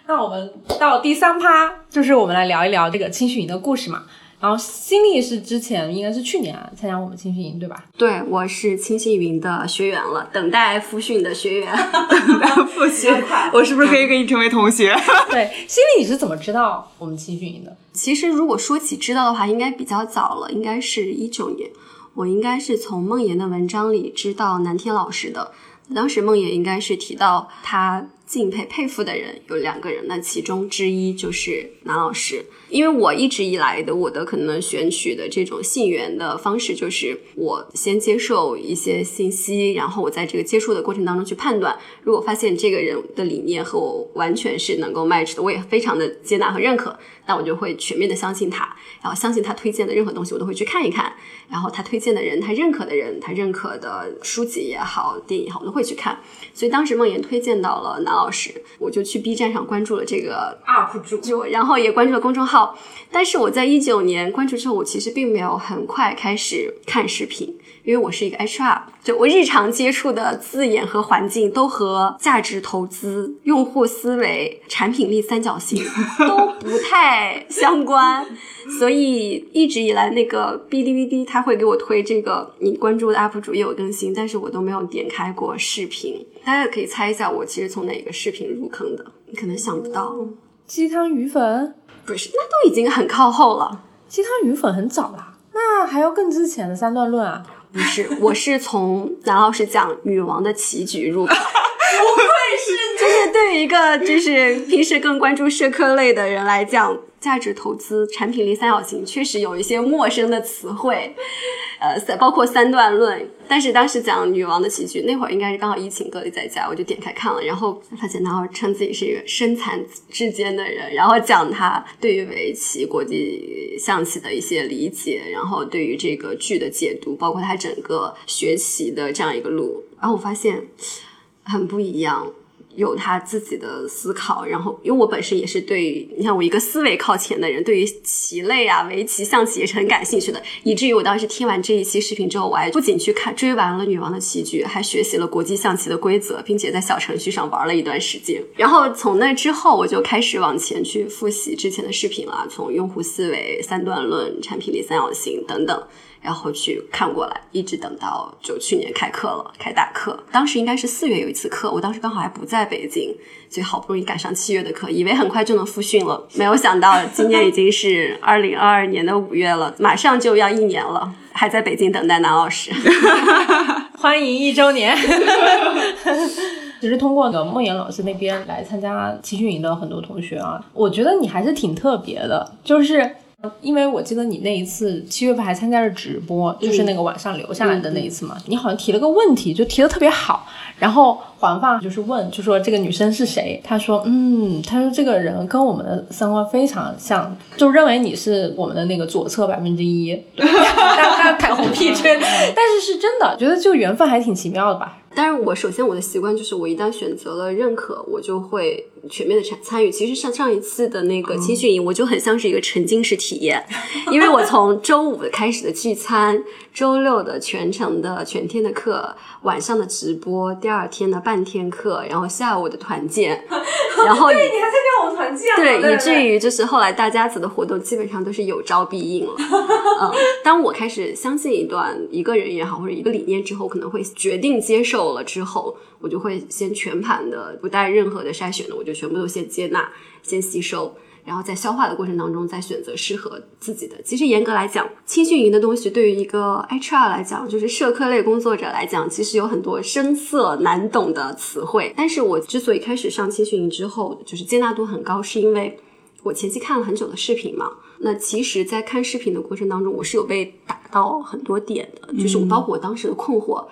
那我们到第三趴，就是我们来聊一聊这个青训营的故事嘛。然后新力是之前应该是去年啊参加我们青训营对吧？对，我是青训营的学员了，等待复训的学员。等待复训，我是不是可以跟你成为同学？对，新力你是怎么知道我们青训营的？其实如果说起知道的话，应该比较早了，应该是一九年，我应该是从梦妍的文章里知道南天老师的。当时梦妍应该是提到他。敬佩佩服的人有两个人，那其中之一就是南老师。因为我一直以来的我的可能选取的这种信源的方式，就是我先接受一些信息，然后我在这个接触的过程当中去判断。如果发现这个人的理念和我完全是能够 match 的，我也非常的接纳和认可，那我就会全面的相信他，然后相信他推荐的任何东西我都会去看一看。然后他推荐的人，他认可的人，他认可的书籍也好，电影也好，我都会去看。所以当时梦妍推荐到了南。老师，我就去 B 站上关注了这个 UP 主，就然后也关注了公众号。但是我在一九年关注之后，我其实并没有很快开始看视频，因为我是一个 HR，就我日常接触的字眼和环境都和价值投资、用户思维、产品力三角形都不太相关。所以一直以来，那个哔哩哔哩他会给我推这个你关注的 UP 主也有更新，但是我都没有点开过视频。大家可以猜一下，我其实从哪个视频入坑的？你可能想不到，鸡汤鱼粉不是，那都已经很靠后了。鸡汤鱼粉很早啦，那还要更之前的三段论啊？不是，我是从南老师讲女王的棋局入口。不愧是，就是对于一个就是平时更关注社科类的人来讲。价值投资、产品力三角形确实有一些陌生的词汇，呃，包括三段论。但是当时讲女王的喜剧，那会儿应该是刚好疫情隔离在家，我就点开看了，然后发现他称自己是一个身残志坚的人，然后讲他对于围棋、国际象棋的一些理解，然后对于这个剧的解读，包括他整个学习的这样一个路，然后我发现很不一样。有他自己的思考，然后因为我本身也是对，你看我一个思维靠前的人，对于棋类啊、围棋、象棋也是很感兴趣的，以至于我当时听完这一期视频之后，我还不仅去看追完了《女王的棋局》，还学习了国际象棋的规则，并且在小程序上玩了一段时间。然后从那之后，我就开始往前去复习之前的视频了，从用户思维、三段论、产品力三角形等等。然后去看过来，一直等到就去年开课了，开大课。当时应该是四月有一次课，我当时刚好还不在北京，所以好不容易赶上七月的课，以为很快就能复训了，没有想到今年已经是 二零二二年的五月了，马上就要一年了，还在北京等待南老师。欢迎一周年。其实通过个梦妍老师那边来参加集训营的很多同学啊，我觉得你还是挺特别的，就是。因为我记得你那一次七月份还参加了直播，就是那个晚上留下来的那一次嘛，你好像提了个问题，就提的特别好。然后黄发就是问，就说这个女生是谁？他说，嗯，他说这个人跟我们的三观非常像，就认为你是我们的那个左侧百分之一。他他红屁吹，但是是真的，觉得这个缘分还挺奇妙的吧。但是我首先我的习惯就是，我一旦选择了认可，我就会全面的参参与。其实上上一次的那个青训营，我就很像是一个沉浸式体验，因为我从周五开始的聚餐，周六的全程的全天的课，晚上的直播，第二天的半天课，然后下午的团建，然后对，你还参加我们团建，对，以至于就是后来大家子的活动基本上都是有招必应了。嗯，当我开始相信一段一个人也好，或者一个理念之后，可能会决定接受了之后，我就会先全盘的不带任何的筛选的，我就全部都先接纳、先吸收，然后在消化的过程当中再选择适合自己的。其实严格来讲，青训营的东西对于一个 HR 来讲，就是社科类工作者来讲，其实有很多深涩难懂的词汇。但是我之所以开始上青训营之后，就是接纳度很高，是因为我前期看了很久的视频嘛。那其实，在看视频的过程当中，我是有被打到很多点的，就是我包括我当时的困惑。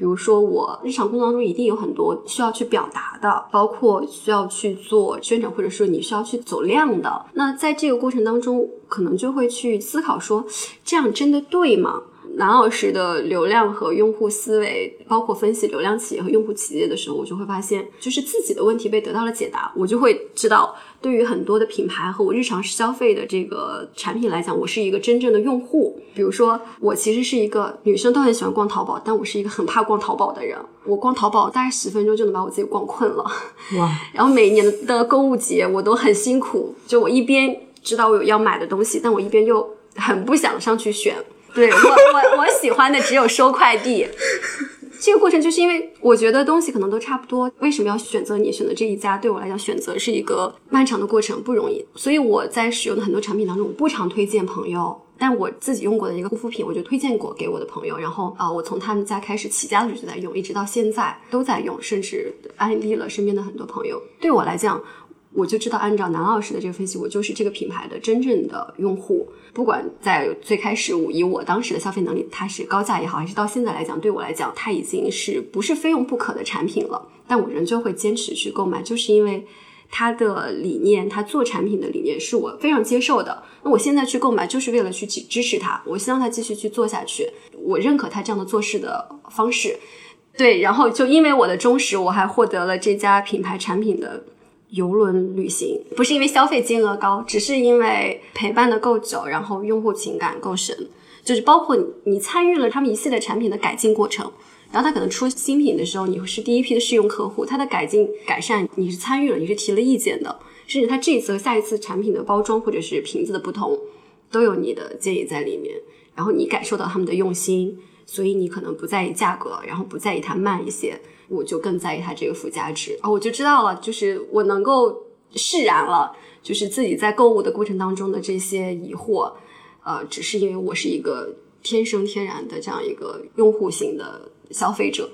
比如说，我日常工作当中一定有很多需要去表达的，包括需要去做宣传，或者说你需要去走量的。那在这个过程当中，可能就会去思考说，这样真的对吗？南老师的流量和用户思维，包括分析流量企业和用户企业的时候，我就会发现，就是自己的问题被得到了解答，我就会知道，对于很多的品牌和我日常消费的这个产品来讲，我是一个真正的用户。比如说，我其实是一个女生都很喜欢逛淘宝，但我是一个很怕逛淘宝的人。我逛淘宝大概十分钟就能把我自己逛困了。哇！然后每年的购物节我都很辛苦，就我一边知道我有要买的东西，但我一边又很不想上去选。对我我我喜欢的只有收快递，这个过程就是因为我觉得东西可能都差不多，为什么要选择你选择这一家？对我来讲，选择是一个漫长的过程，不容易。所以我在使用的很多产品当中，我不常推荐朋友，但我自己用过的一个护肤品，我就推荐过给我的朋友。然后啊、呃我从他们家开始起家的时候就在用，一直到现在都在用，甚至安利了身边的很多朋友。对我来讲。我就知道，按照南老师的这个分析，我就是这个品牌的真正的用户。不管在最开始，我以我当时的消费能力，它是高价也好，还是到现在来讲，对我来讲，它已经是不是非用不可的产品了。但我仍旧会坚持去购买，就是因为它的理念，它做产品的理念是我非常接受的。那我现在去购买，就是为了去支持它，我希望它继续去做下去，我认可它这样的做事的方式。对，然后就因为我的忠实，我还获得了这家品牌产品的。游轮旅行不是因为消费金额高，只是因为陪伴的够久，然后用户情感够深，就是包括你你参与了他们一系列产品的改进过程，然后他可能出新品的时候，你是第一批的试用客户，他的改进改善你是参与了，你是提了意见的，甚至他这一次和下一次产品的包装或者是瓶子的不同，都有你的建议在里面，然后你感受到他们的用心，所以你可能不在意价格，然后不在意它慢一些。我就更在意它这个附加值啊、我就知道了，就是我能够释然了，就是自己在购物的过程当中的这些疑惑，呃，只是因为我是一个天生天然的这样一个用户型的消费者，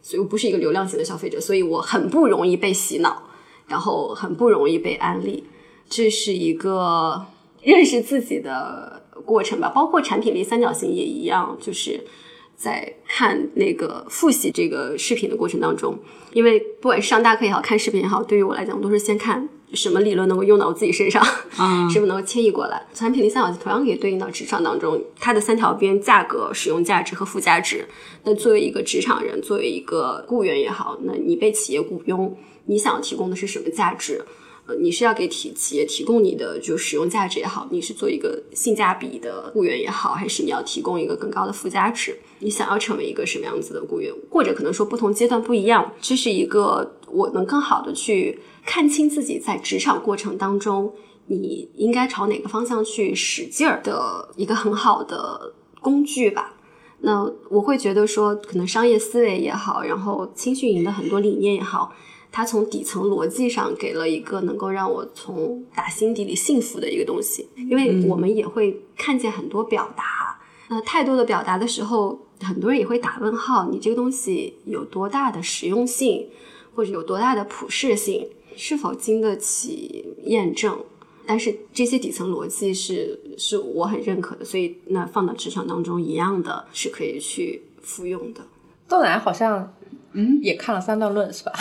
所以我不是一个流量型的消费者，所以我很不容易被洗脑，然后很不容易被安利，这是一个认识自己的过程吧，包括产品力三角形也一样，就是。在看那个复习这个视频的过程当中，因为不管是上大课也好看视频也好，对于我来讲都是先看什么理论能够用到我自己身上，嗯什么能够迁移过来。产品力三角形同样可以对应到职场当中，它的三条边：价格、使用价值和附加值。那作为一个职场人，作为一个雇员也好，那你被企业雇佣，你想要提供的是什么价值？你是要给体企业提供你的就使用价值也好，你是做一个性价比的雇员也好，还是你要提供一个更高的附加值？你想要成为一个什么样子的雇员，或者可能说不同阶段不一样，这是一个我能更好的去看清自己在职场过程当中，你应该朝哪个方向去使劲儿的一个很好的工具吧。那我会觉得说，可能商业思维也好，然后青训营的很多理念也好。它从底层逻辑上给了一个能够让我从打心底里幸福的一个东西，因为我们也会看见很多表达，那太多的表达的时候，很多人也会打问号，你这个东西有多大的实用性，或者有多大的普适性，是否经得起验证。但是这些底层逻辑是是我很认可的，所以那放到职场当中一样的是可以去复用的。豆奶好像嗯也看了三段论是吧？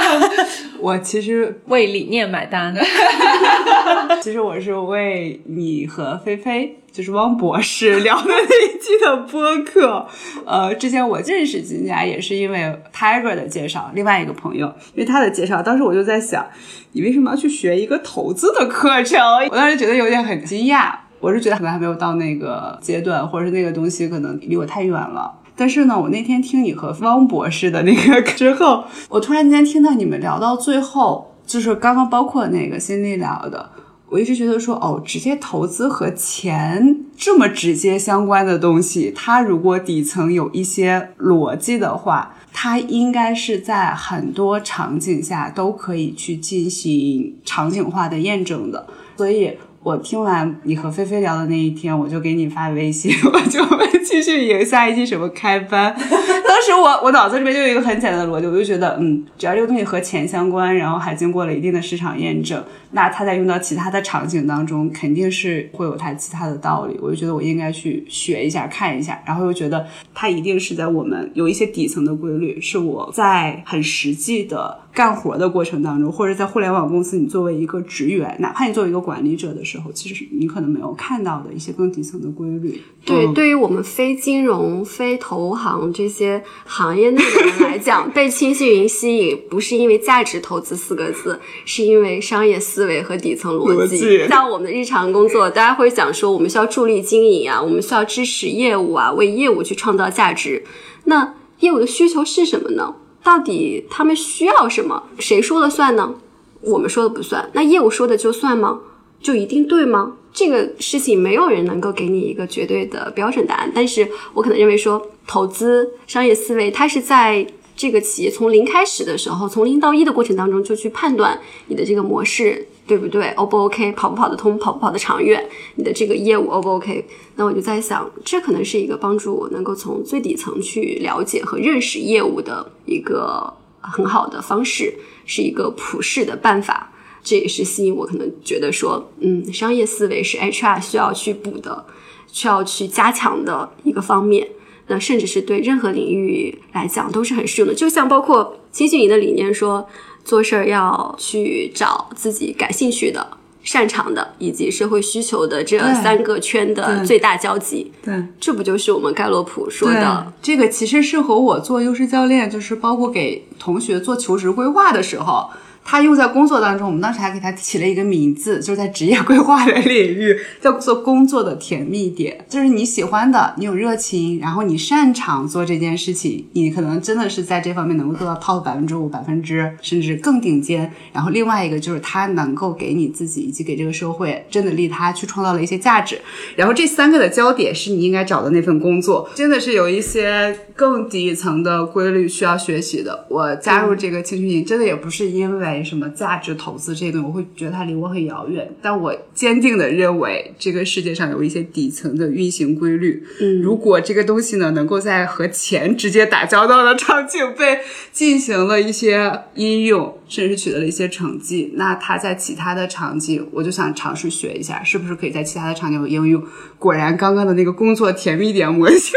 我其实 为理念买单。其实我是为你和菲菲，就是汪博士聊的那一期的播客。呃，之前我认识金佳也是因为 Tiger 的介绍，另外一个朋友，因为他的介绍，当时我就在想，你为什么要去学一个投资的课程？我当时觉得有点很惊讶，我是觉得可能还没有到那个阶段，或者是那个东西可能离我太远了。但是呢，我那天听你和汪博士的那个 之后，我突然间听到你们聊到最后，就是刚刚包括那个心理聊的，我一直觉得说，哦，直接投资和钱这么直接相关的东西，它如果底层有一些逻辑的话，它应该是在很多场景下都可以去进行场景化的验证的，所以。我听完你和菲菲聊的那一天，我就给你发微信，我就问继续赢下一季什么开班。当时我我脑子里面就有一个很简单的逻辑，我就觉得，嗯，只要这个东西和钱相关，然后还经过了一定的市场验证，那它在用到其他的场景当中，肯定是会有它其他的道理。我就觉得我应该去学一下，看一下，然后又觉得它一定是在我们有一些底层的规律，是我在很实际的。干活的过程当中，或者在互联网公司，你作为一个职员，哪怕你作为一个管理者的时候，其实你可能没有看到的一些更底层的规律。对，对于我们非金融、非投行这些行业内的人来讲，被清晰云吸引，不是因为价值投资四个字，是因为商业思维和底层逻辑。像我们的日常工作，大家会想说，我们需要助力经营啊，我们需要支持业务啊，为业务去创造价值。那业务的需求是什么呢？到底他们需要什么？谁说了算呢？我们说了不算。那业务说的就算吗？就一定对吗？这个事情没有人能够给你一个绝对的标准答案。但是我可能认为说，投资商业思维，它是在这个企业从零开始的时候，从零到一的过程当中，就去判断你的这个模式。对不对？O 不 OK？跑不跑得通？跑不跑得长远？你的这个业务 O 不 OK？那我就在想，这可能是一个帮助我能够从最底层去了解和认识业务的一个很好的方式，是一个普世的办法。这也是吸引我可能觉得说，嗯，商业思维是 HR 需要去补的，需要去加强的一个方面。那甚至是对任何领域来讲都是很适用的。就像包括青训营的理念说。做事儿要去找自己感兴趣的、擅长的，以及社会需求的这三个圈的最大交集。对，这不就是我们盖洛普说的？这个其实是和我做优势教练，就是包括给同学做求职规划的时候。他用在工作当中，我们当时还给他起了一个名字，就是在职业规划的领域 叫做工作的甜蜜点，就是你喜欢的，你有热情，然后你擅长做这件事情，你可能真的是在这方面能够做到 top 百分之五、百分之甚至更顶尖。然后另外一个就是他能够给你自己以及给这个社会真的利他，去创造了一些价值。然后这三个的焦点是你应该找的那份工作，真的是有一些更底层的规律需要学习的。我加入这个青训营，真的也不是因为。什么价值投资这些东西，我会觉得它离我很遥远。但我坚定的认为，这个世界上有一些底层的运行规律。嗯，如果这个东西呢，能够在和钱直接打交道的场景被进行了一些应用，甚至取得了一些成绩，那它在其他的场景，我就想尝试学一下，是不是可以在其他的场景有应用？果然，刚刚的那个工作甜蜜点模型。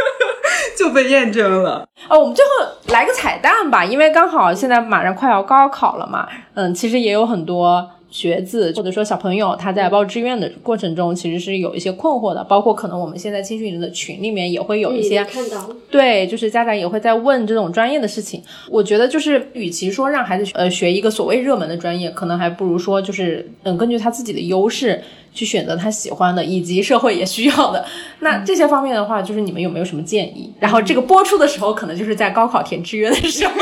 就被验证了哦，我们最后来个彩蛋吧，因为刚好现在马上快要高考了嘛，嗯，其实也有很多。学子或者说小朋友，他在报志愿的过程中，其实是有一些困惑的，包括可能我们现在青训营的群里面也会有一些看到，对，就是家长也会在问这种专业的事情。我觉得就是，与其说让孩子呃学一个所谓热门的专业，可能还不如说就是嗯根据他自己的优势去选择他喜欢的，以及社会也需要的。那这些方面的话，就是你们有没有什么建议？然后这个播出的时候，可能就是在高考填志愿的时候。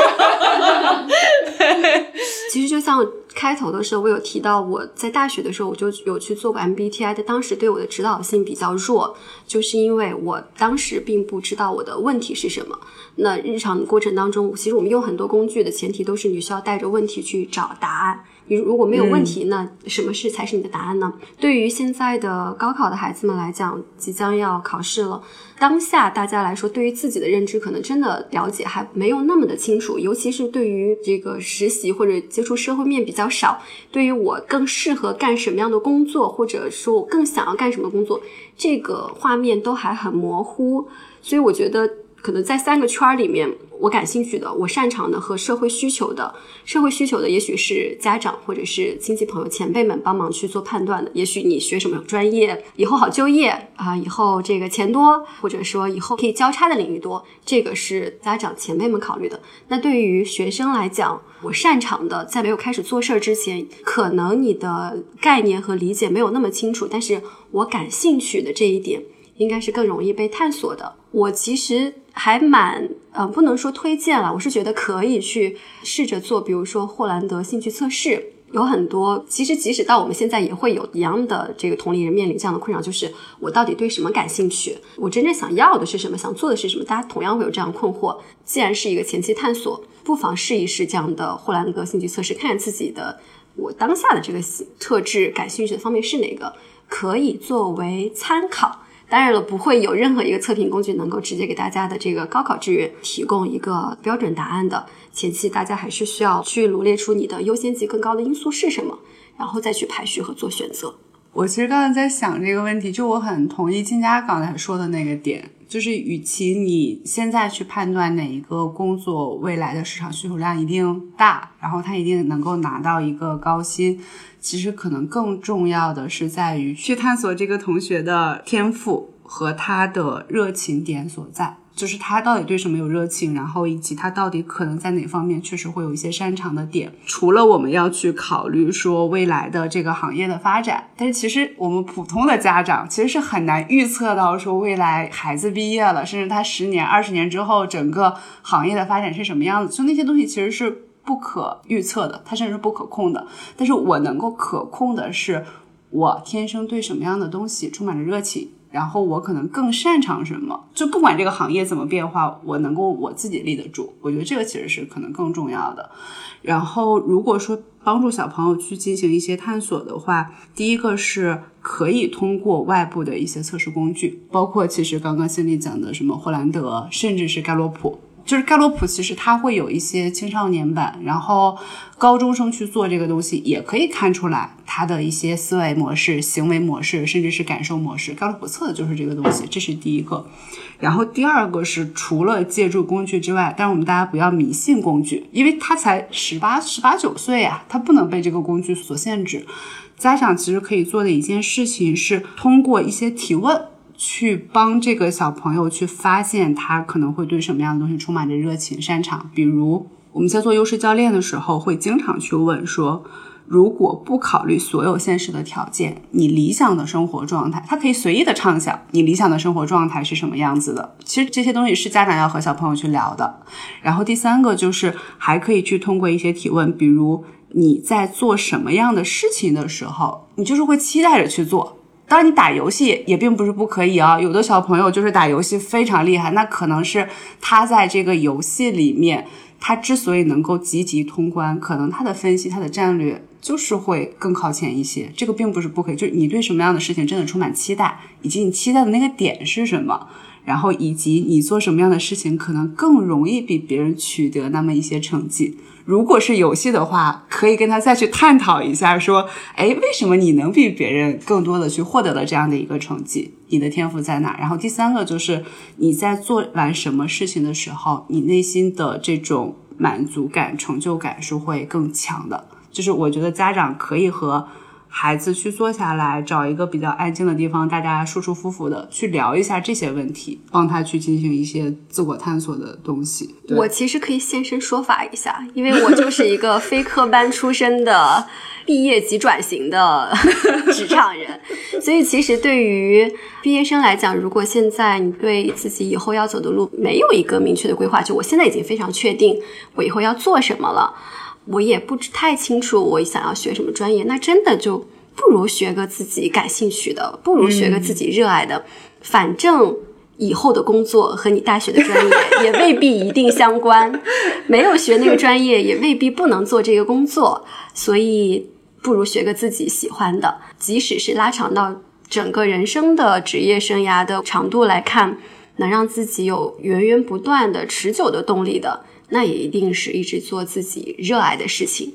其实就像。开头的时候，我有提到我在大学的时候，我就有去做过 MBTI，但当时对我的指导性比较弱，就是因为我当时并不知道我的问题是什么。那日常过程当中，其实我们用很多工具的前提都是你需要带着问题去找答案。你如果没有问题，那什么是才是你的答案呢？对于现在的高考的孩子们来讲，即将要考试了，当下大家来说，对于自己的认知可能真的了解还没有那么的清楚，尤其是对于这个实习或者接触社会面比较少，对于我更适合干什么样的工作，或者说我更想要干什么工作，这个画面都还很模糊，所以我觉得。可能在三个圈儿里面，我感兴趣的、我擅长的和社会需求的，社会需求的也许是家长或者是亲戚朋友前辈们帮忙去做判断的。也许你学什么专业以后好就业啊，以后这个钱多，或者说以后可以交叉的领域多，这个是家长前辈们考虑的。那对于学生来讲，我擅长的，在没有开始做事儿之前，可能你的概念和理解没有那么清楚，但是我感兴趣的这一点。应该是更容易被探索的。我其实还蛮，呃，不能说推荐了，我是觉得可以去试着做，比如说霍兰德兴趣测试，有很多。其实即使到我们现在，也会有一样的这个同龄人面临这样的困扰，就是我到底对什么感兴趣？我真正想要的是什么？想做的是什么？大家同样会有这样困惑。既然是一个前期探索，不妨试一试这样的霍兰德兴趣测试，看看自己的我当下的这个特质感兴趣的方面是哪个，可以作为参考。当然了，不会有任何一个测评工具能够直接给大家的这个高考志愿提供一个标准答案的。前期大家还是需要去罗列出你的优先级更高的因素是什么，然后再去排序和做选择。我其实刚才在想这个问题，就我很同意金佳刚才说的那个点，就是与其你现在去判断哪一个工作未来的市场需求量一定大，然后他一定能够拿到一个高薪。其实可能更重要的是在于去探索这个同学的天赋和他的热情点所在，就是他到底对什么有热情，然后以及他到底可能在哪方面确实会有一些擅长的点。除了我们要去考虑说未来的这个行业的发展，但是其实我们普通的家长其实是很难预测到说未来孩子毕业了，甚至他十年、二十年之后整个行业的发展是什么样子。就那些东西其实是。不可预测的，它甚至是不可控的。但是我能够可控的是，我天生对什么样的东西充满着热情，然后我可能更擅长什么。就不管这个行业怎么变化，我能够我自己立得住。我觉得这个其实是可能更重要的。然后，如果说帮助小朋友去进行一些探索的话，第一个是可以通过外部的一些测试工具，包括其实刚刚心里讲的什么霍兰德，甚至是盖洛普。就是盖洛普，其实它会有一些青少年版，然后高中生去做这个东西，也可以看出来他的一些思维模式、行为模式，甚至是感受模式。盖洛普测的就是这个东西，这是第一个。然后第二个是除了借助工具之外，但是我们大家不要迷信工具，因为他才十八、十八九岁呀，他不能被这个工具所限制。家长其实可以做的一件事情是通过一些提问。去帮这个小朋友去发现他可能会对什么样的东西充满着热情、擅长。比如我们在做优势教练的时候，会经常去问说：如果不考虑所有现实的条件，你理想的生活状态，他可以随意的畅想，你理想的生活状态是什么样子的？其实这些东西是家长要和小朋友去聊的。然后第三个就是还可以去通过一些提问，比如你在做什么样的事情的时候，你就是会期待着去做。当然，你打游戏也并不是不可以啊。有的小朋友就是打游戏非常厉害，那可能是他在这个游戏里面，他之所以能够积极通关，可能他的分析、他的战略就是会更靠前一些。这个并不是不可以，就是你对什么样的事情真的充满期待，以及你期待的那个点是什么，然后以及你做什么样的事情可能更容易比别人取得那么一些成绩。如果是游戏的话，可以跟他再去探讨一下，说，哎，为什么你能比别人更多的去获得了这样的一个成绩？你的天赋在哪？然后第三个就是你在做完什么事情的时候，你内心的这种满足感、成就感是会更强的。就是我觉得家长可以和。孩子去坐下来，找一个比较安静的地方，大家舒舒服服的去聊一下这些问题，帮他去进行一些自我探索的东西。我其实可以现身说法一下，因为我就是一个非科班出身的毕业即转型的 职场人，所以其实对于毕业生来讲，如果现在你对自己以后要走的路没有一个明确的规划，就我现在已经非常确定我以后要做什么了。我也不太清楚我想要学什么专业，那真的就不如学个自己感兴趣的，不如学个自己热爱的。反正以后的工作和你大学的专业也未必一定相关，没有学那个专业也未必不能做这个工作，所以不如学个自己喜欢的。即使是拉长到整个人生的职业生涯的长度来看，能让自己有源源不断的持久的动力的，那也一定是一直做自己热爱的事情。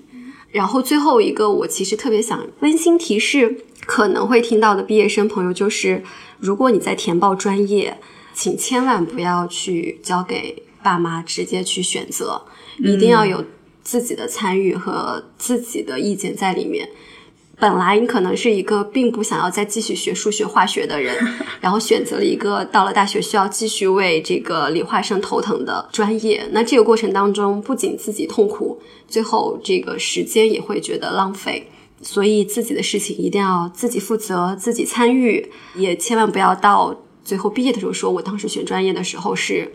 然后最后一个，我其实特别想温馨提示可能会听到的毕业生朋友，就是如果你在填报专业。请千万不要去交给爸妈直接去选择，一定要有自己的参与和自己的意见在里面。本来你可能是一个并不想要再继续学数学、化学的人，然后选择了一个到了大学需要继续为这个理化生头疼的专业。那这个过程当中，不仅自己痛苦，最后这个时间也会觉得浪费。所以自己的事情一定要自己负责、自己参与，也千万不要到。最后毕业的时候，说我当时选专业的时候是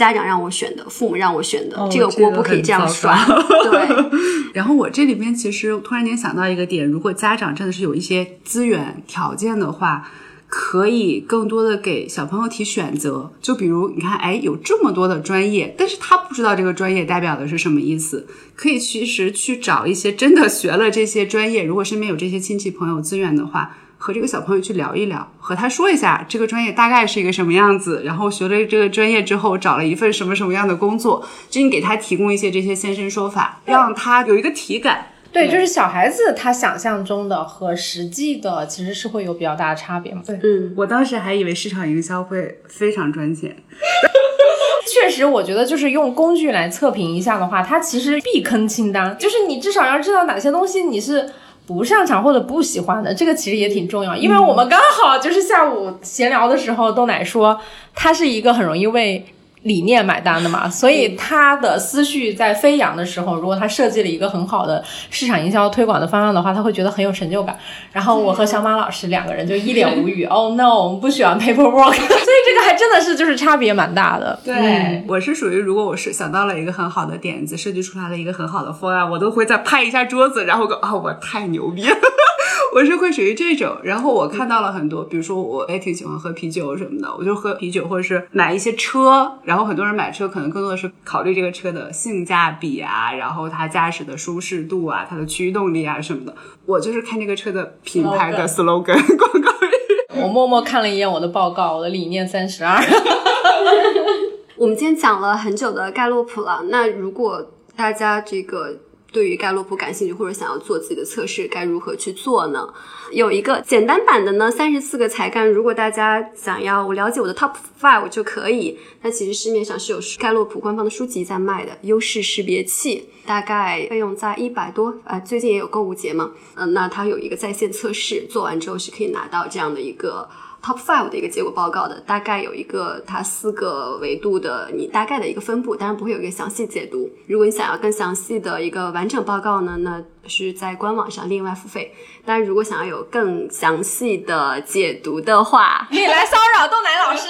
家长让我选的，父母让我选的，这个锅不可以这样刷。对。然后我这里边其实突然间想到一个点，如果家长真的是有一些资源条件的话，可以更多的给小朋友提选择。就比如你看，哎，有这么多的专业，但是他不知道这个专业代表的是什么意思，可以其实去找一些真的学了这些专业，如果身边有这些亲戚朋友资源的话。和这个小朋友去聊一聊，和他说一下这个专业大概是一个什么样子，然后学了这个专业之后找了一份什么什么样的工作，就你给他提供一些这些现身说法，让他有一个体感。对，就是小孩子他想象中的和实际的其实是会有比较大的差别嘛。对，嗯，我当时还以为市场营销会非常赚钱，确实，我觉得就是用工具来测评一下的话，它其实避坑清单，就是你至少要知道哪些东西你是。不擅长或者不喜欢的，这个其实也挺重要，因为我们刚好就是下午闲聊的时候，豆奶说他是一个很容易为。理念买单的嘛，所以他的思绪在飞扬的时候，如果他设计了一个很好的市场营销推广的方案的话，他会觉得很有成就感。然后我和小马老师两个人就一脸无语。Oh no，我们不喜欢 paperwork，所以这个还真的是就是差别蛮大的。对，我是属于如果我是想到了一个很好的点子，设计出来了一个很好的方案，我都会再拍一下桌子，然后个啊，我太牛逼了。我是会属于这种，然后我看到了很多，比如说我也挺喜欢喝啤酒什么的，我就喝啤酒或者是买一些车，然后很多人买车可能更多的是考虑这个车的性价比啊，然后它驾驶的舒适度啊，它的驱动力啊什么的，我就是看这个车的品牌的 slogan 广告语。我默默看了一眼我的报告，我的理念三十二。我们今天讲了很久的盖洛普了，那如果大家这个。对于盖洛普感兴趣或者想要做自己的测试，该如何去做呢？有一个简单版的呢，三十四个才干。如果大家想要我了解我的 top five 就可以。那其实市面上是有盖洛普官方的书籍在卖的，优势识别器，大概费用在一百多。啊，最近也有购物节嘛，嗯，那它有一个在线测试，做完之后是可以拿到这样的一个。Top five 的一个结果报告的，大概有一个它四个维度的你大概的一个分布，当然不会有一个详细解读。如果你想要更详细的一个完整报告呢，那是在官网上另外付费。但，如果想要有更详细的解读的话，可以来骚扰豆奶老师。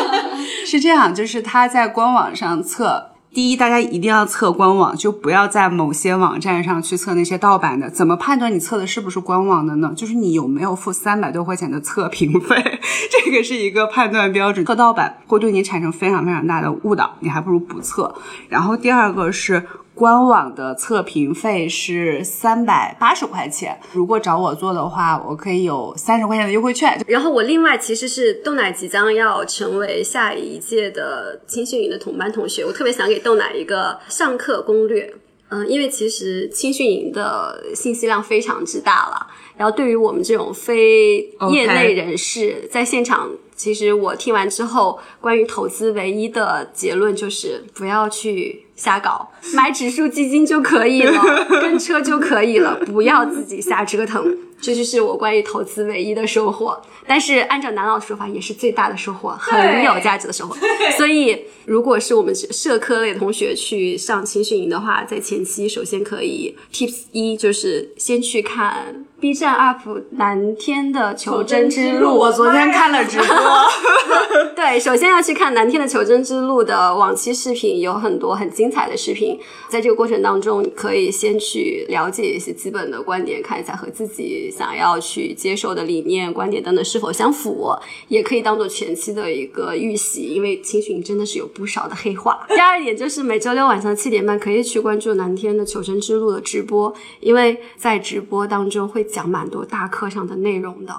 是这样，就是他在官网上测。第一，大家一定要测官网，就不要在某些网站上去测那些盗版的。怎么判断你测的是不是官网的呢？就是你有没有付三百多块钱的测评费，这个是一个判断标准。测盗版会对你产生非常非常大的误导，你还不如不测。然后第二个是。官网的测评费是三百八十块钱，如果找我做的话，我可以有三十块钱的优惠券。然后我另外其实是豆奶即将要成为下一届的青训营的同班同学，我特别想给豆奶一个上课攻略。嗯，因为其实青训营的信息量非常之大了，然后对于我们这种非业内人士，在现场。其实我听完之后，关于投资唯一的结论就是不要去瞎搞，买指数基金就可以了，跟车就可以了，不要自己瞎折腾。这就是我关于投资唯一的收获。但是按照南老的说法，也是最大的收获，很有价值的收获。所以，如果是我们社科类同学去上青训营的话，在前期首先可以 Tips 一就是先去看。B 站 UP 南天的求真之路，我昨天看了直播。对，首先要去看南天的求真之路的往期视频，有很多很精彩的视频。在这个过程当中，可以先去了解一些基本的观点，看一下和自己想要去接受的理念、观点等等是否相符，也可以当做前期的一个预习，因为青训真的是有不少的黑话。第二点就是每周六晚上七点半可以去关注南天的求生之路的直播，因为在直播当中会讲蛮多大课上的内容的。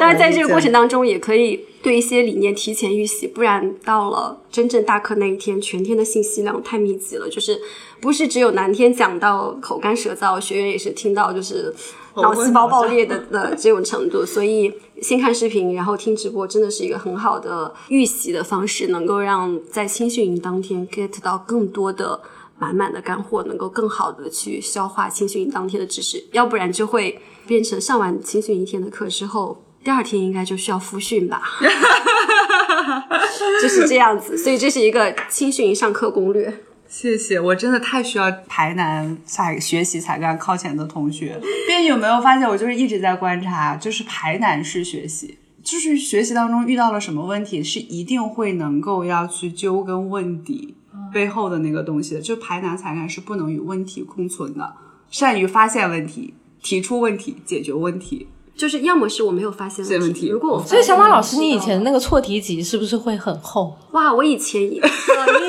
当然，在这个过程当中也可以对一些理念提前预习，不然到了真正大课那一天，全天的信息量太密集了，就是不是只有南天讲到口干舌燥，学员也是听到就是脑细胞爆裂的的这种程度，所以先看视频，然后听直播，真的是一个很好的预习的方式，能够让在青训营当天 get 到更多的。满满的干货，能够更好的去消化青训营当天的知识，要不然就会变成上完青训一天的课之后，第二天应该就需要复训吧，就是这样子。所以这是一个青训营上课攻略。谢谢，我真的太需要排难才学习才干靠前的同学。因为有没有发现，我就是一直在观察，就是排难式学习，就是学习当中遇到了什么问题，是一定会能够要去揪根问底。背后的那个东西的，就排难才干是不能与问题共存的，善于发现问题、提出问题、解决问题。就是要么是我没有发现问题，如果我所以小马老师，你以前那个错题集是不是会很厚？哇，我以前英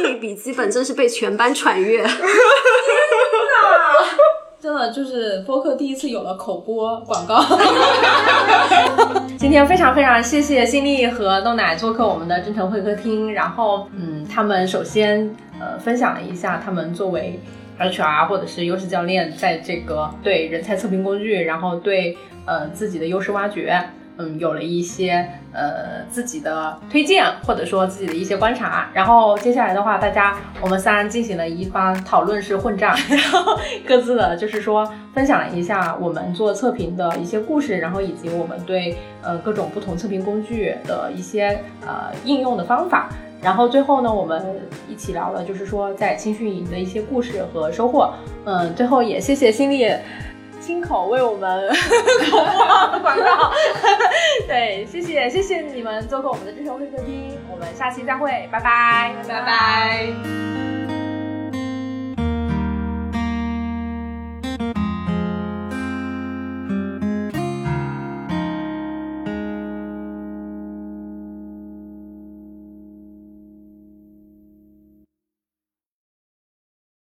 语笔记本真是被全班传阅。天哪！真的就是播客第一次有了口播广告。今天非常非常谢谢新力和豆奶做客我们的真诚会客厅，然后嗯，他们首先呃分享了一下他们作为 HR 或者是优势教练，在这个对人才测评工具，然后对呃自己的优势挖掘。嗯，有了一些呃自己的推荐，或者说自己的一些观察，然后接下来的话，大家我们三进行了一番讨论式混战，然后各自的就是说分享了一下我们做测评的一些故事，然后以及我们对呃各种不同测评工具的一些呃应用的方法，然后最后呢，我们一起聊了就是说在青训营的一些故事和收获，嗯，最后也谢谢新力。亲口为我们 广告，对，谢谢谢谢你们做客我们的智诚会客厅，我们下期再会，拜拜拜拜。